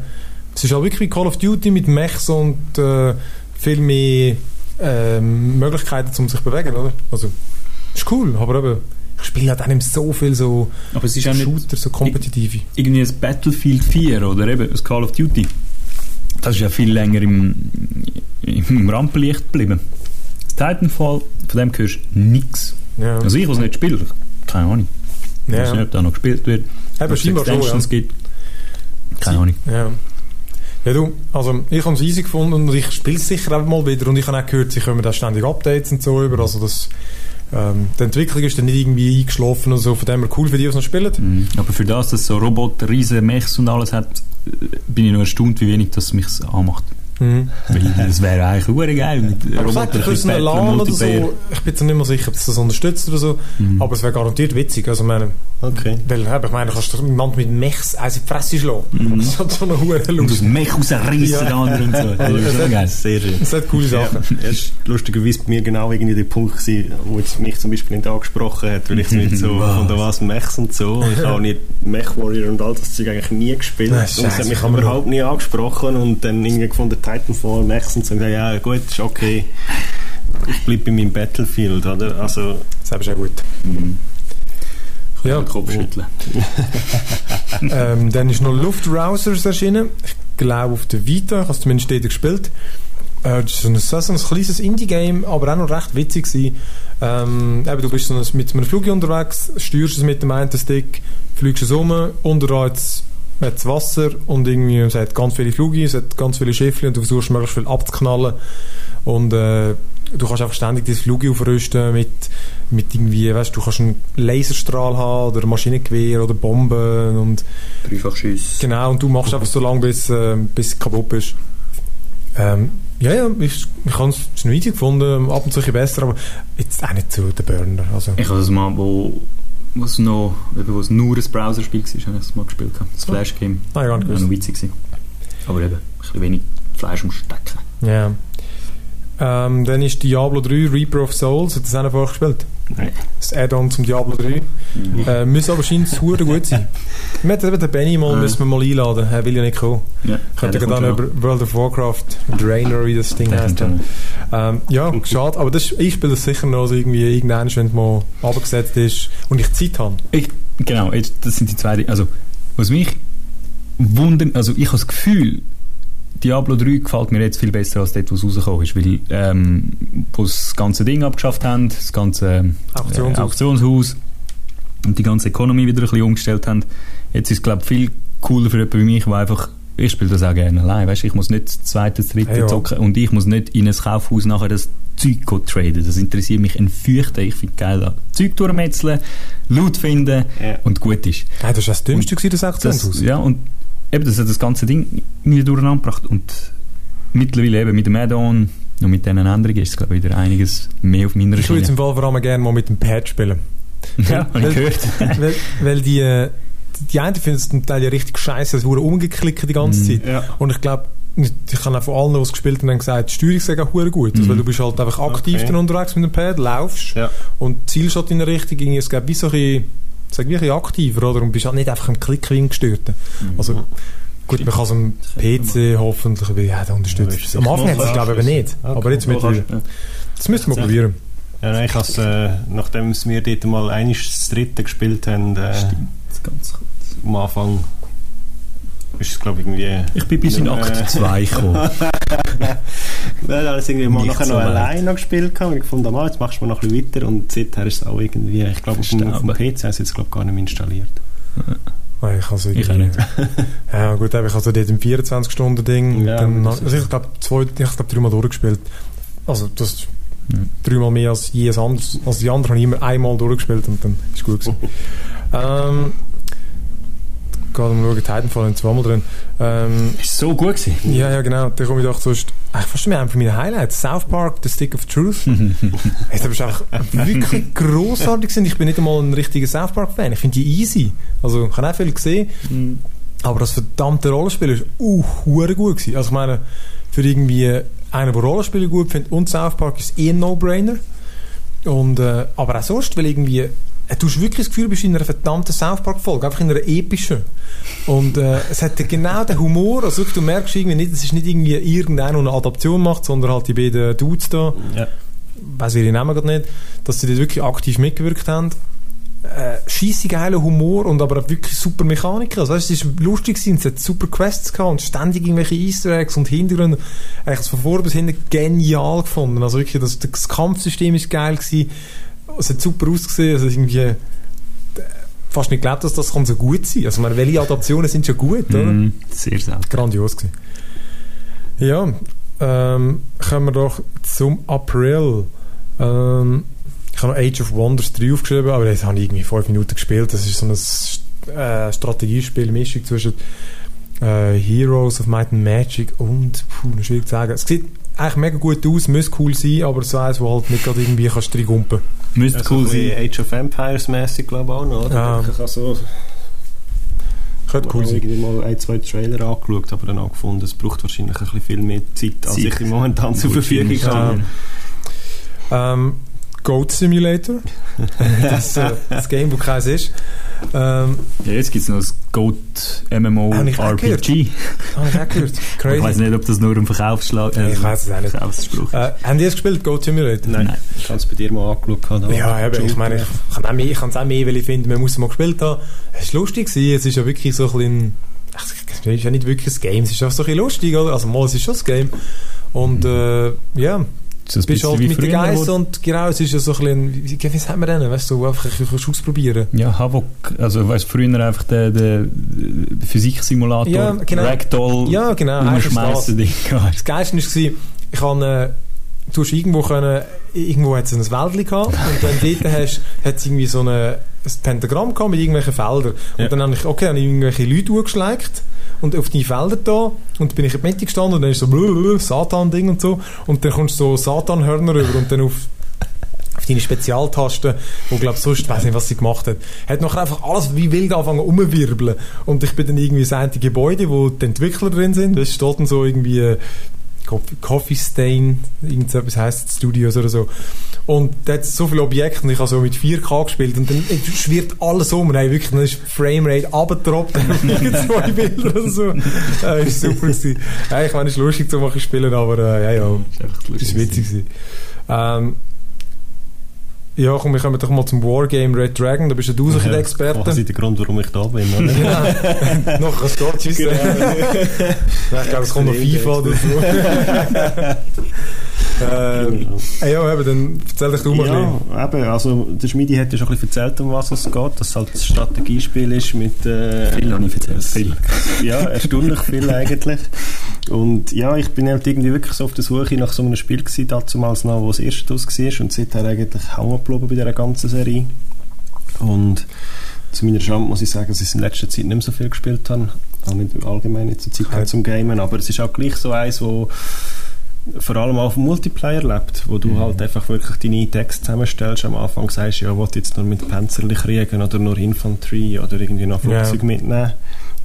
es ist halt wirklich wie Call of Duty mit Mechs und äh, viel mehr ähm, Möglichkeiten, um sich zu bewegen, oder? Also, ist cool, aber eben, ich spiele halt auch nicht so viel so Aber es ist auch nicht Shooter, so kompetitive. irgendwie ein Battlefield 4 oder eben ein Call of Duty. Das ist ja viel länger im, im Rampenlicht geblieben. Das Titanfall, von dem hörst du nichts. Ja, Also ich, was nicht spiele, keine Ahnung. Ich weiß ja. nicht, ob da noch gespielt wird. Eben, scheinbar schon, ja. Gibt. Keine Ahnung. Ja. Ja, du, also ich habe es easy gefunden und ich spiele es sicher auch mal wieder und ich habe auch gehört, sie kommen da ständig Updates und so über, also das, ähm, die Entwicklung ist dann nicht irgendwie eingeschlafen und so, von dem her cool für die, die es noch spielen. Mhm. Aber für das, dass es so Roboter, riesen Mechs und alles hat, äh, bin ich noch erstaunt, wie wenig das mich anmacht. Mhm. Das wäre eigentlich hure geil mit Aber gesagt, für so einen LAN oder so, ich bin jetzt nicht mehr sicher, ob es das unterstützt oder so, Mhm. aber es wäre garantiert witzig, also ich meine, Okay. weil, ich meine, du kannst jemanden mit Mechs eins in die Fresse schlagen. Mhm. Das hat schon eine hohe Und Lust. das Mech rausreißen, Ja. und so. Das ist schon geil. Sehr schön. Das hat coole Ja, Sachen. er ist lustigerweise bei mir genau irgendwie der Punkt gewesen, wo jetzt mich zum Beispiel nicht angesprochen hat, weil ich mit so Was? von der was Mechs und so, und ich habe auch nicht Mech Warrior und all das Zeug eigentlich nie gespielt Nein, und es hat mich überhaupt nie angesprochen und dann irgendwie gefunden Titanfall, Mechs und gesagt, ja gut, ist okay, ich bleibe bei meinem Battlefield, oder? Also, Das ist auch gut. Mhm. Ich Ja. den Kopf schütteln. ähm, dann ist noch Luftrousers erschienen. Ich glaube auf der Vita, ich habe es zumindest dort gespielt. Äh, das ist so ein, so ein kleines Indie-Game, aber auch noch recht witzig gewesen. Ähm, eben, du bist so ein, mit einem Flug unterwegs, steuerst es mit dem einen Stick, fliegst es um, unter hat es Wasser und irgendwie, es hat ganz viele Flüge, es hat ganz viele Schiffe und du versuchst möglichst viel abzuknallen und äh, du kannst einfach ständig das Flug aufrüsten mit, mit irgendwie, weißt du, kannst einen Laserstrahl haben oder Maschinengewehr oder Bomben und Dreifach Schuss. Genau, und du machst einfach so lange, bis, äh, bis es kaputt bist. Ähm, ja, ja, ich, ich habe es noch easy gefunden, ab und zu ein bisschen besser, aber jetzt auch nicht so der Burner. Also, Ich habe es mal, wo wo es noch, eben, es nur ein Browserspiel war, habe ich es mal gespielt. Das. Flash-Game. nein, gar nicht Das war noch witzig. gewesen. Aber eben, ein bisschen wenig Fleisch am Stecken. Ja. Ähm, dann ist Diablo 3 Reaper of Souls, hat das auch noch vorgespielt? Nein. Das Add-on zum Diablo 3. Mhm. Äh, müsste aber scheinbar hure gut sein. Wir hätten den Benny mal, müssen wir mal einladen, er will ja nicht kommen. Ja, Könnte ja dann über World of Warcraft, Drainer, wie das Ding Der heißt. Ähm, ja, schade, aber das, ich spiele das sicher noch also irgendwie irgendwann, wenn es mal abgesetzt ist und ich Zeit habe. Ich, genau, jetzt, das sind die zwei Dinge. Also, was mich wundert, also ich habe das Gefühl, Diablo 3 gefällt mir jetzt viel besser als dort, wo es rausgekommen ist, weil, ähm, wo sie das ganze Ding abgeschafft haben, das ganze ähm, Auktionshaus. äh, Auktionshaus und die ganze Economy wieder ein bisschen umgestellt haben, jetzt ist es, glaube ich, viel cooler für jemanden wie mich, der einfach ich spiele das auch gerne allein, weißt? ich muss nicht das zweite, das dritte Ja, ja. zocken und ich muss nicht in ein Kaufhaus nachher das Zeug traden, das interessiert mich ein Fürchten, ich finde geil, da Zeug durchmetzeln, Loot finden Ja. und gut ist. Nein, das war das Dümmste, gewesen, das Auktionshaus. Das, ja, und eben, das hat das ganze Ding nie durcheinander gebracht. Und mittlerweile eben mit dem Add-on und mit diesen Änderungen ist es, glaube ich, wieder einiges mehr auf meiner Ich würde jetzt im. Fall vor allem gerne mal mit dem Pad spielen. Ja, habe ich gehört. weil, weil die, die einen finden es zum Teil ja richtig scheiße, es wurde umgeklickt die ganze Mhm. Zeit. Ja. Und ich glaube, ich habe auch von allen, die es gespielt haben, dann gesagt, die Steuerung sei auch hure gut. Also, Mhm. weil du bist halt einfach aktiv Okay. dann unterwegs mit dem Pad, laufst Ja. und zielst halt in eine Richtung. Irgendwie, es gibt wie so ein bisschen, sag ein bisschen aktiver, oder? Und bist halt nicht einfach am Klicken wie ein Gestörter. Also, gut, man kann es am PC hoffentlich, ja, es. Am Anfang hat es, glaube ich, nicht. Okay. Aber jetzt mittlerweile. Ja. Das müssen wir Ja. probieren. Ja, nein, ich has, äh, nachdem wir dort mal einiges das dritte gespielt haben, äh, Stimmt, ganz kurz. am Anfang ist es glaube ich irgendwie... Ich bin bis in Äh. Akt 2 gekommen. Wir haben alles irgendwie mal Nicht nachher so noch allein noch gespielt gehabt und ich gefunden, ah, jetzt machst du mal noch ein bisschen weiter und seither ist es auch irgendwie, ich glaube auf, dem- auf dem. PC sie jetzt glaube ich gar nicht mehr installiert. Nein, ich, also Ich auch nicht. ja gut, ich also dort im 24-Stunden-Ding, Ja, dann, ist- also ich glaube zwei, ich glaube dreimal durchgespielt. Also das ist Mhm. dreimal mehr als jedes anderes. Also die anderen habe ich immer einmal durchgespielt und dann ist gut gewesen. ähm, Gerade mal schauen, Titanfall haben zweimal drin. Ähm, Ist so gut gewesen. ja, ja, genau. Da komme ich doch sonst, eigentlich fast mehr von meinen Highlights. South Park, The Stick of Truth. hey, das ist einfach wirklich grossartig gewesen. Ich bin nicht einmal ein richtiger South Park Fan. Ich finde die easy. Also, ich habe auch viel gesehen. Aber das verdammte Rollenspiel ist uh, gut gewesen. Also ich meine, für irgendwie einen, der Rollenspiele gut findet und South Park ist eh ein No-Brainer. Und, äh, aber auch sonst, weil irgendwie, du hast wirklich das Gefühl, du bist in einer verdammten South Park Folge, einfach in einer epischen. Und äh, es hat genau den Humor, also du merkst irgendwie nicht, es ist nicht irgendwie irgendeiner, der eine Adaption macht, sondern halt die beiden Dudes da, Ja. weiß ihre Namen gerade nicht, dass sie dort wirklich aktiv mitgewirkt haben. Äh, scheisse geiler Humor und aber wirklich super Mechaniker. Also, weißt, es ist lustig gewesen, es hat super Quests gehabt und ständig irgendwelche Easter Eggs und Hintergründe. Eigentlich von vorne bis hinten genial gefunden. Also wirklich, das, das Kampfsystem ist geil gewesen. Es hat super ausgesehen. Also irgendwie äh, fast nicht geglaubt, dass das kann so gut sein. Also, meine, welche Adaptionen sind schon gut, oder? Mhm. Sehr selten. Grandios gewesen. Ja, ähm, kommen wir doch zum April. Ähm, ich habe noch Age of Wonders 3 aufgeschrieben, aber das habe ich irgendwie 5 Minuten gespielt. Das ist so ein äh, Strategiespiel, Mischung zwischen äh, Heroes of Might and Magic und, puh, schwierig zu sagen. Es sieht eigentlich mega gut aus, müsste cool sein, aber so eins, wo halt nicht gerade irgendwie kannst reingumpen. Müsste Also cool sein. Age of Empires mäßig glaube ich auch noch, oder? Ja. Ich habe so Könnte cool sein. irgendwie mal ein, zwei Trailer angeschaut, aber dann auch gefunden, es braucht wahrscheinlich ein bisschen viel mehr Zeit, als Zeit. ich im momentan zur Verfügung habe. Ähm, Goat Simulator. das, äh, das Game, wo keins ist. Ähm, Ja, jetzt gibt es noch das Goat MMO Habe ich auch gehört. RPG. habe ich auch gehört. Ich Crazy. weiß nicht, ob das nur ein Verkaufsschlag äh, Ich weiss es auch nicht. Verkaufsspruch. Äh, haben die es gespielt, Goat Simulator? Nein, Nein. ich habe es bei dir mal angeschaut. Ja, eben, ich meine, ich kann auch mehr, ich kann es auch mehr, weil ich finde, man muss es mal gespielt haben. Es war lustig, gewesen, es ist ja wirklich so ein bisschen, es ist ja nicht wirklich ein Game, es ist auch so ein bisschen lustig, oder? Also mal, es ist schon ein Game. Und, äh, ja, Ein bist halt mit den früher, Geist wo- und genau, es ist ja so ein bisschen, wie, wie, sagt man denn, weißt du, so einfach ein bisschen ausprobieren. Ja, Havok, also weißt früher einfach der, der Physiksimulator, Ja, genau. Ragdoll, Ja, genau, umschmeißen Ding. Das Geilste war, ich habe, äh, du hast irgendwo können, irgendwo hat es ein Wäldchen gehabt und dann dort hast, hat es irgendwie so eine, ein Pentagramm gehabt mit irgendwelchen Feldern. Und Ja. dann habe ich, okay, habe ich irgendwelche Leute angeschleicht und auf die Felder da. Und bin ich in der Mitte gestanden und dann ist so Satan-Ding und so. Und dann kommst du so Satan-Hörner rüber und dann auf auf deine Spezialtasten, wo glaub sonst, weiß nicht, was sie gemacht hat, hat nachher einfach alles wie wild angefangen umwirbeln und ich bin dann irgendwie das eine Gebäude, wo die Entwickler drin sind, da steht dann so irgendwie äh, Coffee- Stain, irgendetwas heisst Studios oder so. Und da hat so viele Objekte und ich habe so mit 4K gespielt und dann schwirrt alles um. Nein, wirklich, dann ist Framerate abgetroppt zwei Bilder oder so. Äh, ist super gewesen. Ja, ich meine, es ist lustig zu machen spielen, aber äh, ja, ja, ist das war witzig. gewesen. Ähm, ja, komm, wir kommen doch mal zum Wargame Red Dragon, da bist ja du ein bisschen der Experte. Quasi der Grund, warum ich da bin. Oder? Genau. Noch ein Score, tschüss. Genau. Ja, ich glaube, es kommt noch FIFA oder so. ähm, Genau. äh, ja, eben, dann erzähl dich du mal ein bisschen. Ja, eben, also der Schmidi hat ja schon ein bisschen erzählt, um was es geht, dass es halt ein Strategiespiel ist mit... Äh, Viel habe ich erzählt. Viel. ja, erstaunlich viel eigentlich. Und ja, ich bin halt irgendwie wirklich so auf der Suche nach so einem Spiel gewesen, damals noch, wo das erste aus war und seither eigentlich hängen geblieben bei dieser ganzen Serie. Und zu meiner Schande muss ich sagen, dass ich in letzter Zeit nicht mehr so viel gespielt habe. Auch nicht allgemein nicht so Zeit gehabt zum Gamen, aber es ist auch gleich so eins, wo vor allem auf dem Multiplayer lebt, wo du Mhm. halt einfach wirklich deine Texte zusammenstellst. Am Anfang sagst ja, ich will jetzt nur mit Panzerli kriegen oder nur Infanterie oder irgendwie noch Ja. Flugzeug mitnehmen.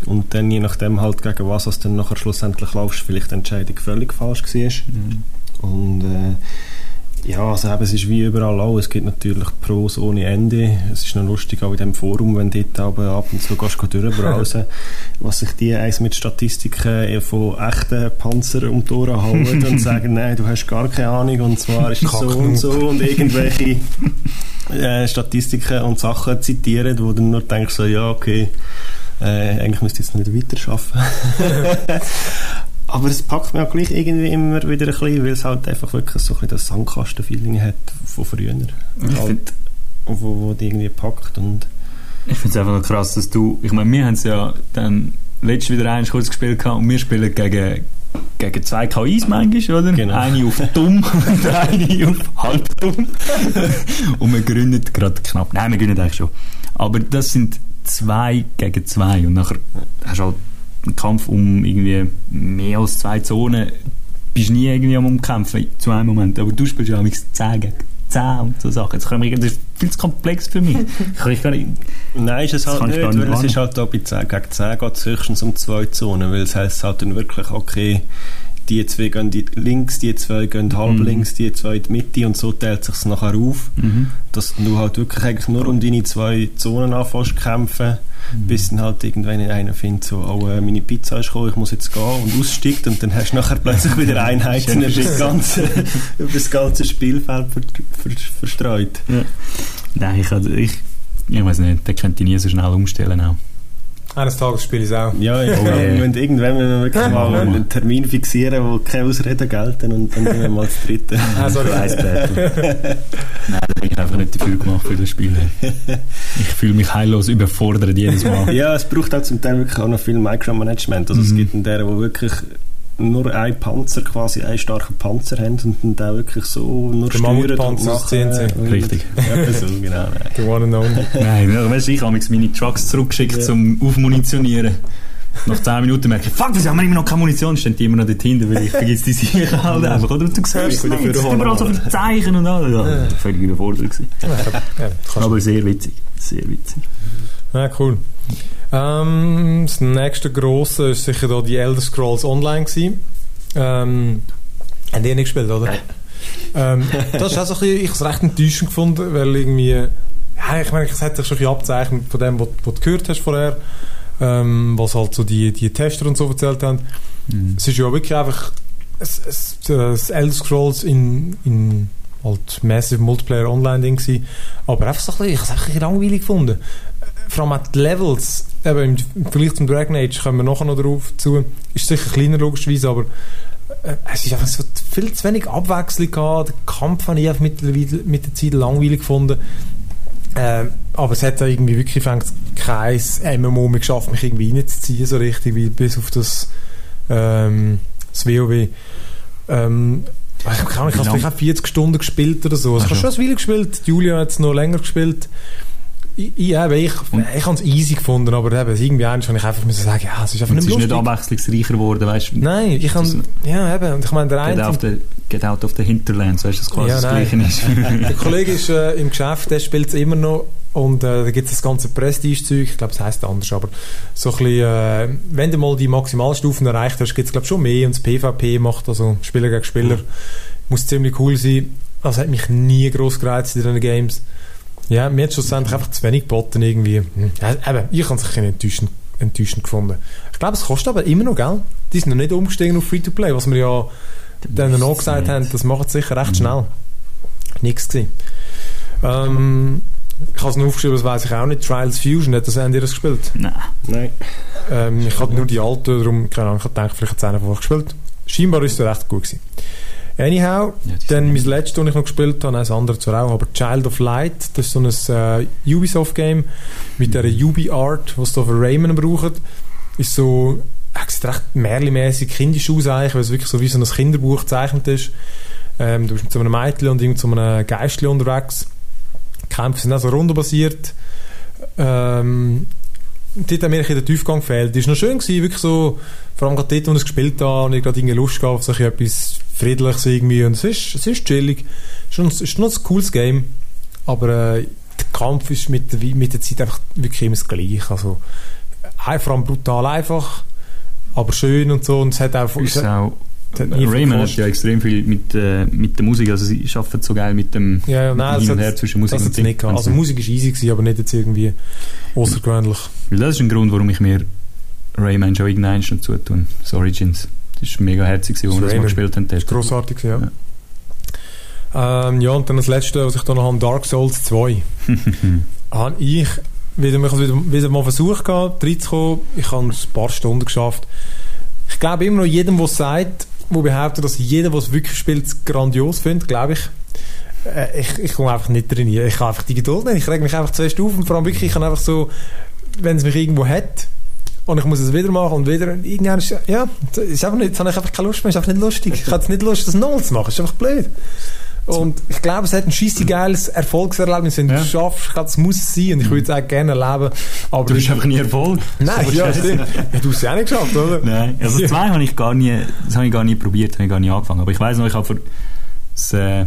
Und dann je nachdem halt gegen was es dann nachher schlussendlich laufst, vielleicht die Entscheidung völlig falsch war. Mhm. Und äh, ja, also eben, es ist wie überall auch. Es gibt natürlich Pros ohne Ende. Es ist noch lustig auch in dem Forum, wenn du dort ab und zu gehst, durchbrowsen, was sich die eins mit Statistiken von echten Panzern um die Ohren hauen und sagen, nein, du hast gar keine Ahnung und zwar ist es so und so und irgendwelche äh, Statistiken und Sachen zitieren, wo du nur denkst, so, ja, okay, äh, eigentlich müsste ich jetzt nicht weiter arbeiten. Aber es packt mich auch gleich irgendwie immer wieder ein bisschen, weil es halt einfach wirklich so ein bisschen das Sandkasten-Feeling hat von früher. Ich Halt, wo, wo die irgendwie packt und Ich finde es einfach noch krass, dass du, ich meine, wir haben es ja dann letztes wieder eins kurz gespielt gehabt und wir spielen gegen, gegen zwei KIs manchmal, oder? Genau. Eine auf dumm und eine auf halb dumm. und wir gründen gerade knapp, nein, wir gründen eigentlich schon. Aber das sind zwei gegen zwei und nachher hast du halt einen Kampf um irgendwie mehr als zwei Zonen, bist nie irgendwie am Umkämpfen zu einem Moment, aber du spielst ja amigs 10 gegen 10 und so Sachen. Das, kann ich, das ist viel zu komplex für mich. Kann ich gar nicht, Nein, ist es halt nicht, nicht weil es ist halt da bei 10 gegen 10 geht es höchstens um zwei Zonen, weil es heisst halt dann wirklich, okay, die zwei gehen die links, die zwei gehen halb Mhm. links, die zwei in die Mitte und so teilt sich nachher auf, mhm. dass du halt wirklich eigentlich nur um deine zwei Zonen anfängst zu kämpfen, Mhm. bis dann halt irgendwann einer findet, so, oh, äh, meine Pizza ist gekommen, ich muss jetzt gehen und aussteigt und dann hast du nachher plötzlich wieder Einheiten über das ganze, über das ganze Spielfeld ver, ver, verstreut. Nein, ich, ich, ich weiß nicht, der könnte ich nie so schnell umstellen auch. Eines Tages spiele ich es auch. Ja, ja, wir müssen irgendwann müssen wir wirklich mal Ja. einen Termin fixieren, wo keine Ausreden gelten und dann gehen wir mal das dritte. Ah, sorry. Nein, da bin ich einfach nicht dafür gemacht für das Spiel. Ich fühle mich heillos überfordert jedes Mal. Ja, es braucht auch zum Teil wirklich auch noch viel Micromanagement. Also es Mhm. gibt einen der, wo wirklich nur einen Panzer, quasi einen starken Panzer haben und dann da wirklich so nur Der Mammutpanzer und aus machen. CNC. Richtig. Ja, so, genau. Nein. The one and only. Nein, ja, weißt du, ich habe meine Trucks zurückgeschickt Ja. zum Aufmunitionieren. Nach 10 Minuten merke ich, fuck, wieso haben wir immer noch keine Munition? Stehen die immer noch dort hinten, weil ich vergesse die Sicher halt einfach, oder? Und du siehst es nicht, es sind überall so viele Zeichen und alles. Ja, völlig überfordert gewesen. Ja, Aber sehr witzig, sehr witzig. Ja, cool. Ähm, das nächste grosse ist sicher da die Elder Scrolls Online gewesen. Ähm, haben die nicht gespielt, oder? Ähm, das ist auch so ein bisschen, ich habe es recht enttäuschend gefunden, weil irgendwie, ja, ich meine, es hat sich schon ein bisschen abzeichnet von dem, was, was du gehört hast vorher, ähm, was halt so die, die Tester und so erzählt haben. Mhm. Es ist ja wirklich einfach es, es, das Elder Scrolls in, in halt Massive Multiplayer Online-Ding gewesen. Aber einfach so ein bisschen, ich habe es einfach langweilig gefunden. Vor allem auch die Levels, eben im, Vergleich zum Dragon Age, kommen wir nachher noch darauf zu, ist sicher kleiner logischerweise, aber äh, es ist einfach so viel zu wenig Abwechslung gehabt. Der Kampf habe ich einfach mit, der, mit der Zeit langweilig gefunden. Ähm, aber es hat da irgendwie wirklich fängt kein MMO mehr geschafft, mich irgendwie reinzuziehen, so richtig, wie bis auf das, ähm, das WoW. Ähm, ich habe vielleicht auch 40 Stunden gespielt oder so. Also ich habe schon eine Weile gespielt, Julia hat es noch länger gespielt. Ich, ich, ich, ich habe es easy gefunden, aber eben, irgendwie eins habe ich einfach müssen sagen, ja, es ist einfach nicht ist nicht abwechslungsreicher geworden, weißt du? Nein, ich kann, ja eben, und ich meine, der Get eine... the, get out of the Hinterlands, weißt du, das quasi Ja, das. Gleiche ist. Der Kollege ist äh, im Geschäft, der spielt es immer noch und äh, da gibt es das ganze Prestige-Zeug, ich glaube, es heisst anders, aber so ein bisschen, äh, wenn du mal die Maximalstufen erreicht hast, gibt es glaube ich schon mehr und das PvP macht, also Spieler gegen Spieler, muss ziemlich cool sein. Das hat mich nie groß gereizt in diesen Games. Ja, mir hat schlussendlich einfach zu wenig geboten irgendwie. Hm. Ja, eben, ich habe es ein bisschen enttäuschend, enttäuschend gefunden. Ich glaube, es kostet aber immer noch, gell? Die sind noch nicht umgestiegen auf Free-to-Play, was wir ja dann noch gesagt haben, das macht sicher recht schnell. Nichts gewesen. Ähm, ich habe es nur aufgeschrieben, das weiß ich auch nicht. Trials Fusion, hat das, haben die das gespielt? Nein. Nein. Ähm, ich hatte nur die alte, darum, keine Ahnung, ich habe gedacht, vielleicht hat es einer von euch gespielt. Scheinbar ist es recht gut gewesen. Anyhow, Ja, dann mein letztes, das ich noch gespielt habe, das andere zwar auch, aber Child of Light, das ist so ein äh, Ubisoft-Game mit dieser Ubi-Art, was sie für Rayman brauchen, ist so, es sieht recht märchenmässig kindisch aus eigentlich, weil es wirklich so wie so ein Kinderbuch gezeichnet ist. Ähm, du bist mit so einem Mädchen und irgend so einem Geistchen unterwegs. Die Kämpfe sind auch so rundenbasiert. Ähm, dort hat mir ein der Tiefgang gefehlt. Das war noch schön, gewesen, wirklich so, vor allem gerade dort, wo ich es gespielt habe und ich gerade irgendwie Lust gehabt so ein etwas Friedliches irgendwie und es ist, es ist chillig. Es ist ist noch ein cooles Game, aber äh, der Kampf ist mit der, mit der Zeit einfach wirklich immer das Gleiche. Also, vor allem brutal einfach, aber schön und so und es hat auch... Ist es Rayman hat ja extrem viel mit, äh, mit der Musik, also sie arbeiten so geil mit dem Ja, ja, nein, hin und her zwischen Musik und nicht gehabt. Also Musik war easy, gewesen, aber nicht jetzt irgendwie außergewöhnlich. Weil das ist ein Grund, warum ich mir Rayman schon irgendeinen schon zutun. Das Origins. Das ist mega herzig, als wir das mal gespielt haben. Das war grossartig, ja. Ähm, ja, und dann das letzte, was ich da noch habe, Dark Souls 2. habe ich wieder, ich wieder, wieder mal versucht reinzukommen. Ich habe es ein paar Stunden geschafft. Ich glaube immer noch jedem, der sagt, wo behauptet, dass jeder, der es wirklich spielt, grandios findet, glaube ich. äh, ich, ich komme einfach nicht trainieren. Ich kann einfach die Geduld nicht. Ich reg mich einfach zuerst auf und vor allem wirklich, ich kann einfach so, wenn es mich irgendwo hat, und ich muss es wieder machen und wieder. Irgendwann ist, ja, ist einfach nicht, jetzt habe ich einfach keine Lust mehr, ist einfach nicht lustig. Ich habe jetzt nicht Lust, das nochmal zu machen, ist einfach blöd. Und ich glaube, es hat ein scheisse geiles Erfolgserlebnis, wenn du Ja. es schaffst. Ich glaube, das muss es sein und ich würde es auch gerne erleben. Aber Du bist einfach nie Erfolg. Nein, ja, stimmt. Ja, du hast es ja auch nicht geschafft, oder? Nein, also das zwei habe ich gar nie, das habe ich gar nie probiert, habe ich gar nie angefangen. Aber ich weiß noch, ich habe für das, äh?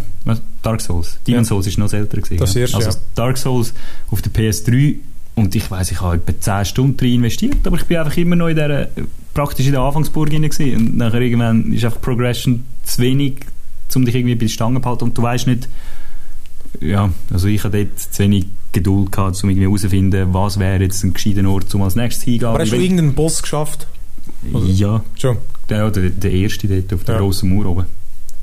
Dark Souls, Demon Ja. Souls ist noch älter gewesen. Das ja. erste, also ja. Dark Souls auf der PS3 und ich weiß, ich habe etwa 10 Stunden drin investiert, aber ich bin einfach immer noch in der, praktisch in der Anfangsburg hinein gewesen. und nachher irgendwann ist einfach Progression zu wenig, um dich irgendwie bei der Stange zu halten und du weißt nicht, ja, also ich hatte dort zu wenig Geduld gehabt, um irgendwie herauszufinden, was wäre jetzt ein gescheiter Ort, um als nächstes hingehen. Aber hast du irgendeinen Boss geschafft? ja, Schon. der, der, der erste dort auf der Ja. grossen Mauer oben.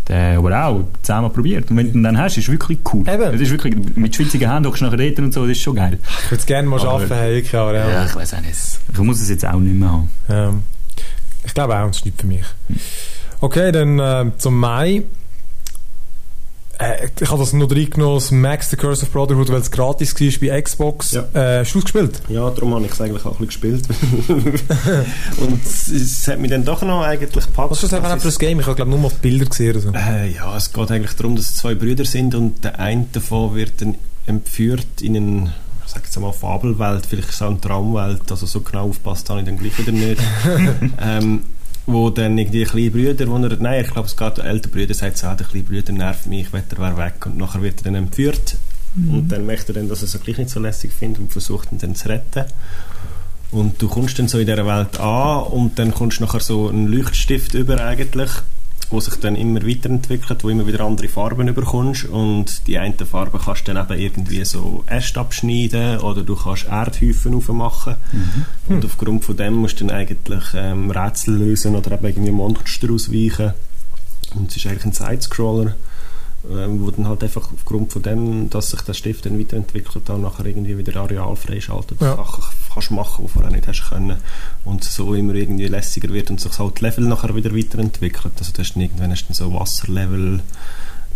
Der, aber auch zehnmal probiert. Und wenn du ihn dann hast, ist es wirklich cool. Eben. Es ist wirklich, mit schwitzigen Händen hockst du nachher dort und so, das ist schon geil. Ich würde es gerne mal schaffen, hey, wirklich, aber ja. ich weiß auch nicht. Ich muss es jetzt auch nicht mehr haben. Ähm, ich glaube auch, es ist nicht für mich. Okay, dann äh, zum Mai. Äh, ich habe das noch reingenommen, das Max The Curse of Brotherhood, weil es gratis war bei Xbox. Ja. Äh, hast du es gespielt? Ja, darum habe ich es eigentlich auch ein bisschen gespielt. und es, es hat mich dann doch noch eigentlich gepackt. Was ist das für das Game? Ich habe glaube nur mal die Bilder gesehen so. Äh, ja, es geht eigentlich darum, dass es zwei Brüder sind und der eine davon wird dann entführt in eine, ich sag jetzt mal Fabelwelt, vielleicht ist es auch eine Traumwelt, also so genau aufpasst habe ich dann gleich wieder nicht. ähm, wo dann irgendwie die kleinen Brüder, wo er, nein, ich glaube, es geht ältere Brüder, sagt so, ah, der kleine Brüder nervt mich, ich will, er wäre weg. Und nachher wird er dann entführt. Und dann möchte er dann, dass er es gleich nicht so lässig findet und versucht ihn dann zu retten. Und du kommst dann so in dieser Welt an und dann kommst du nachher so einen Leuchtstift über eigentlich, wo sich dann immer weiterentwickelt, wo immer wieder andere Farben überkommst. Und die eine Farbe kannst du dann eben irgendwie so Äste abschneiden oder du kannst Erdhäufen aufmachen. Und aufgrund von dem musst du dann eigentlich ähm, Rätsel lösen oder eben irgendwie Monster ausweichen. Und es ist eigentlich ein Sidescroller ähm, wo dann halt einfach aufgrund von dem, dass sich der Stift dann weiterentwickelt, auch nachher irgendwie wieder Areal freischaltet, Ja. Sachen kannst machen, die vorher nicht hast können und so immer irgendwie lässiger wird und sich halt Level nachher wieder weiterentwickelt. Also du hast dann irgendwann hast dann so Wasserlevel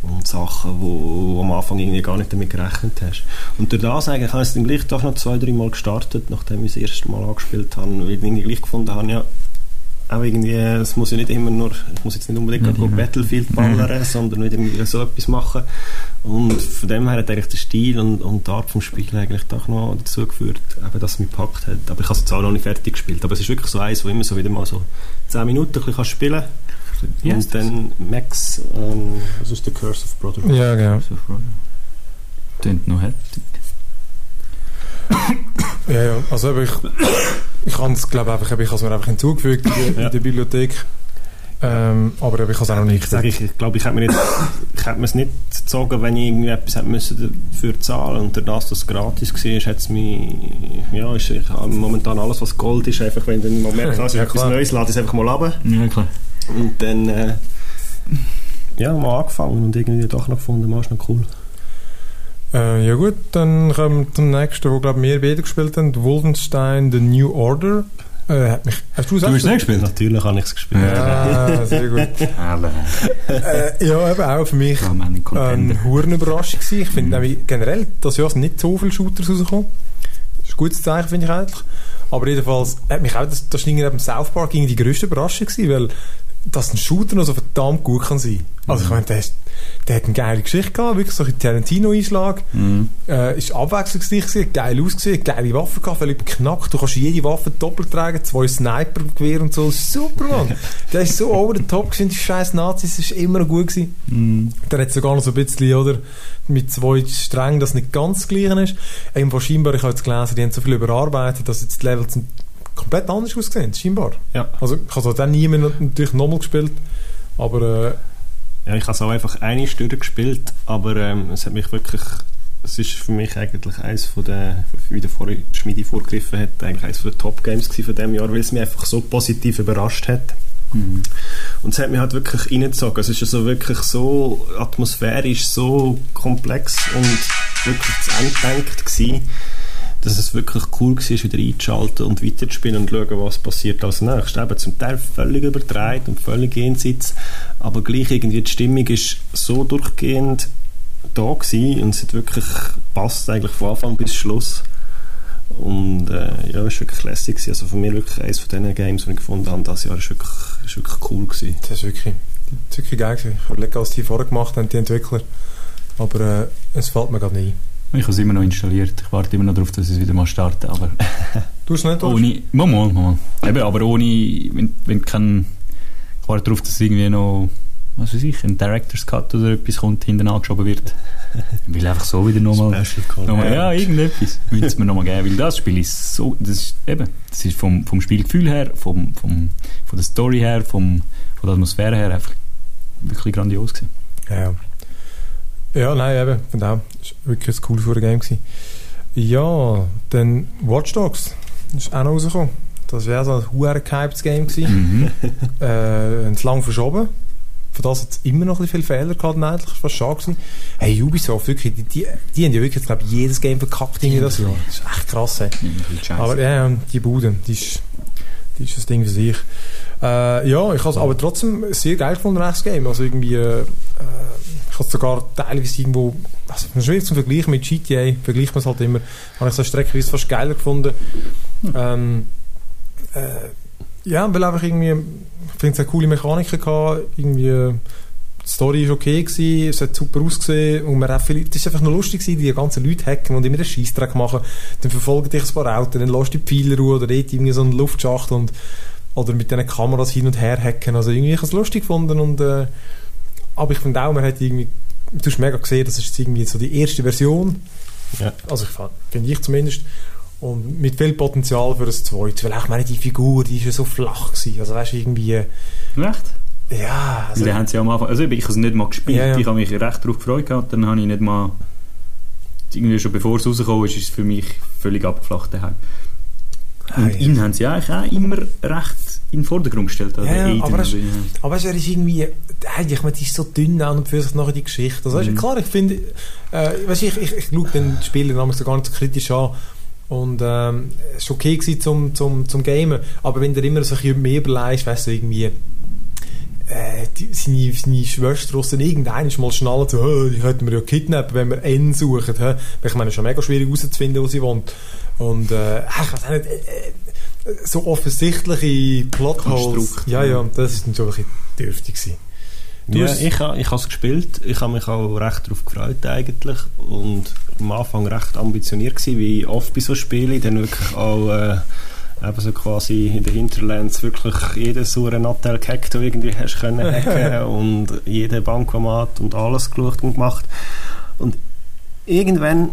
und Sachen, wo, wo am Anfang irgendwie gar nicht damit gerechnet hast. Und durch das eigentlich habe ich es dann gleich doch noch zwei, drei Mal gestartet, nachdem ich das erste Mal angespielt habe, weil ich irgendwie gleich gefunden habe, ja, auch irgendwie, es muss ja nicht immer nur, ich muss jetzt nicht unbedingt Nicht mhm. Battlefield ballern, sondern wieder irgendwie so etwas machen. Und von dem her hat eigentlich der Stil und, und die Art vom Spiel eigentlich doch noch dazu geführt, eben, dass es mich gepackt hat. Aber ich habe es jetzt auch noch nicht fertig gespielt. Aber es ist wirklich so eins, wo immer so wieder mal so 10 Minuten ein bisschen spielen Wie heißt Und dann Max, ähm, was ist The Curse of Brotherhood? Ja, genau. Tönt noch heftig. Ja, ja. Also ich, ich habe es glaube einfach, ich habe es mir einfach hinzugefügt in, der- Ja. in der Bibliothek. Ähm, aber ich habe es auch noch nicht Ich sage, ich, ich glaube, ich hätte mir, nicht, ich hätte mir es nicht gezogen, wenn ich irgendwie etwas hätte müssen dafür zahlen und dadurch, dass es gratis war, hat es mich, ja, ist, ich habe momentan alles, was Gold ist, einfach, wenn du mal merkst, also Ja, etwas klar. Neues, lade ich es einfach mal ab Ja, klar. und dann, äh, ja, mal angefangen und irgendwie doch noch gefunden, mal ist noch cool. Äh, ja gut, dann kommen wir zum nächsten, wo glaube wir beide gespielt haben, Wolfenstein The New Order. Äh, hat mich, hast du es Du auch hast es nicht gespielt? Natürlich habe ich es gespielt. Ja, sehr gut. Äh, ja, eben auch für mich ja, eine hure Überraschung gewesen. Ich finde nämlich generell, dass ja nicht so viele Shooters rauskommen. Das ist ein gutes Zeichen, finde ich eigentlich. Aber jedenfalls hat mich auch, das, das irgendwie neben South Park irgendwie die grösste Überraschung gewesen, weil dass ein Shooter noch so verdammt gut kann sein. Also ich meine, der, ist- der hat eine geile Geschichte gehabt, wirklich so ein Tarantino-Einschlag. Mhm. Äh, ist abwechslungsreich gewesen, geil ausgesehen, geile Waffe gehabt, völlig beknackt. Du kannst jede Waffe doppelt tragen, zwei Sniper-Gewehr und so. Super, Mann. der ist so over the top gewesen, die scheiß Nazis, das ist immer noch gut gewesen. Mhm. Dann hat sogar noch so ein bisschen, oder, mit zwei Strängen, das nicht ganz das Gleiche ist. Irgendwo scheinbar, ich habe jetzt gelesen, die haben so viel überarbeitet, dass jetzt die Levels sind komplett anders aussehen, scheinbar. Ja. Also, ich habe es dann nie mehr natürlich nochmal gespielt, aber, äh, Ja, ich habe es auch einfach eine Stunde gespielt, aber ähm, es hat mich wirklich, es ist für mich eigentlich eines von der, wie der vorhin Schmidi vorgegriffen hat, eigentlich eines von den Top-Games gewesen von dem Jahr, weil es mich einfach so positiv überrascht hat. Mhm. Und es hat mich halt wirklich reingezogen. Es ist also wirklich so atmosphärisch, so komplex und wirklich zu Ende gedacht gewesen, dass es wirklich cool war, wieder einzuschalten und weiterzuspielen und schauen, was passiert als nächstes. Eben zum Teil völlig übertreibt und völlig jenseits, aber gleich irgendwie die Stimmung ist so durchgehend da gewesen und es hat wirklich passt eigentlich von Anfang bis Schluss. Und äh, ja, es war wirklich lässig. Gewesen. Also für mich wirklich eines von diesen Games, die ich gefunden habe, das Jahr ist wirklich, ist wirklich cool gewesen. Das ist wirklich, das ist wirklich geil gewesen. Ich überlege, was die vorher gemacht haben, die Entwickler. Aber äh, es fällt mir gerade nicht Ich habe es immer noch installiert. Ich warte immer noch darauf, dass es wieder mal startet. Aber du hast es nicht, ohne, mal, mal, mal. Eben, aber ohne, wenn, wenn kein, ich warte darauf, dass irgendwie noch was weiß ich, ein Director's Cut oder etwas kommt, hinten angeschoben wird. Ich will einfach so wieder nochmal... Noch ja, irgendetwas müssen es mir nochmal geben, weil das Spiel ist so... Das ist eben, das ist vom, vom Spielgefühl her, vom, vom, von der Story her, vom, von der Atmosphäre her einfach wirklich grandios gewesen. Ja, ja, nein, eben, von dem. Das war wirklich ein cooles Game. Gewesen. Ja, dann Watch Dogs. Das ist auch noch rausgekommen. Das wäre so ein hoher gehyptes Game gewesen. Mhm. äh, lang verschoben. Von das hat es immer noch ein viele Fehler gehabt, eigentlich. Das war schade gewesen. Hey, Ubisoft, wirklich, die, die, die haben ja wirklich, glaube jedes Game verkackt in das Jahr. Das ist echt krass, hey. Aber ja, die Bude, die ist, die ist das Ding für sich. Äh, ja, ich habe es aber trotzdem sehr geil gefunden, das Game. Also irgendwie, äh, ich habe sogar teilweise irgendwo, also schwierig zum Vergleichen mit GTA, vergleicht man es halt immer, habe ich so streckenweise fast geiler gefunden. Hm. Ähm, äh, ja, weil einfach irgendwie, ich finde es eine coole Mechaniken gehabt, irgendwie, die Story war okay, gewesen, es hat super ausgesehen und man viel, das ist einfach nur lustig gewesen, die ganzen Leute hacken und immer einen Scheissdreck machen, dann verfolgen dich ein paar Autos, dann lässt die Pfeiler oder dort irgendwie so einen Luftschacht und oder mit diesen Kameras hin und her hacken, also irgendwie, ich habe es lustig gefunden und äh, aber ich finde auch, man hat irgendwie, du hast mega gesehen, das ist irgendwie so die erste Version. Ja. Also ich finde ich zumindest. Und mit viel Potenzial für ein zweites. Weil ich meine, die Figur, die ist ja so flach gewesen. Also weißt du, irgendwie... Echt? Ja. Also, die haben sie am Anfang... Also ich habe es nicht mal gespielt. Ja, ja. Ich habe mich recht darauf gefreut gehabt. Dann habe ich nicht mal... Irgendwie schon bevor es rausgekommen ist, ist es für mich völlig abgeflacht daheim. Und ihn haben sie eigentlich auch immer recht in den Vordergrund gestellt. Also ja, aber, es, aber es ist irgendwie, ich meine, die ist so dünn an und für sich nachher die Geschichte. Also, mhm. klar, ich finde, äh, weißt, ich, ich, ich schaue den Spieler damals gar nicht so kritisch an. Und ähm, es war okay gewesen zum, zum, zum Gamen. Aber wenn du immer so ein bisschen mehr überlegst, weißt du, irgendwie, äh, die, seine, seine Schwester aus irgendeinem mal schnallen, so, oh, die könnten wir ja kidnappen, wenn wir N suchen. He? Ich meine, es ist schon mega schwierig herauszufinden, wo sie wohnt. Und äh, ich weiß nicht, äh, so offensichtliche Plotholes. Ja, ja, das ist schon ein bisschen dürftig gewesen. ja, ich, ich habe es gespielt. Ich habe mich auch recht darauf gefreut eigentlich und am Anfang recht ambitioniert gewesen, wie oft bei so Spielen, dann wirklich auch äh, eben so quasi in den Hinterlands wirklich jeden sauren Nattel gehackt, den irgendwie hast können hacken und jeden Bankomat und alles geschaut und gemacht. Und irgendwann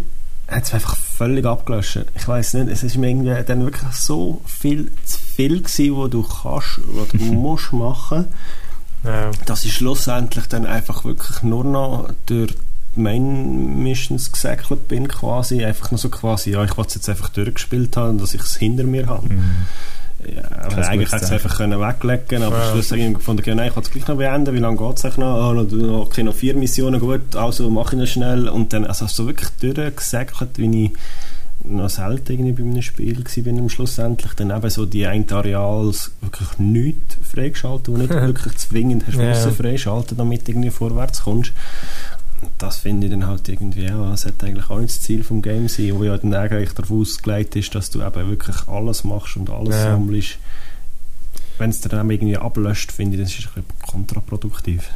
hat es einfach völlig abgelöscht. Ich weiß nicht, es ist mir irgendwie dann wirklich so viel zu viel gewesen, was du kannst, was du musst machen, ja. dass ich schlussendlich dann einfach wirklich nur noch durch Main Missions gesäckelt bin quasi, einfach nur so quasi, ja, ich wollte es jetzt einfach durchgespielt haben, dass ich es hinter mir habe. Mhm. Ja, aber eigentlich hätte es einfach können weglegen aber ja. schlussendlich gefunden, ja, nein, ich wollte es gleich noch beenden, wie lange geht es noch? Oh, noch, okay, noch vier Missionen, gut, also mache ich noch schnell und dann, also so wirklich durchgesäckelt, wie ich noch selten irgendwie bei einem Spiel war bin am Schluss endlich dann eben so die ein Areals wirklich nichts freigeschaltet, wo nicht wirklich zwingend hast ja. freischalten, damit du irgendwie vorwärts kommst das finde ich dann halt irgendwie, ja, es hat eigentlich auch nicht das Ziel vom Game sein, wo ja dann eigentlich darauf ausgelegt ist, dass du eben wirklich alles machst und alles ja. sammelst. Wenn es dann irgendwie ablöscht, finde ich, das ist ein bisschen kontraproduktiv.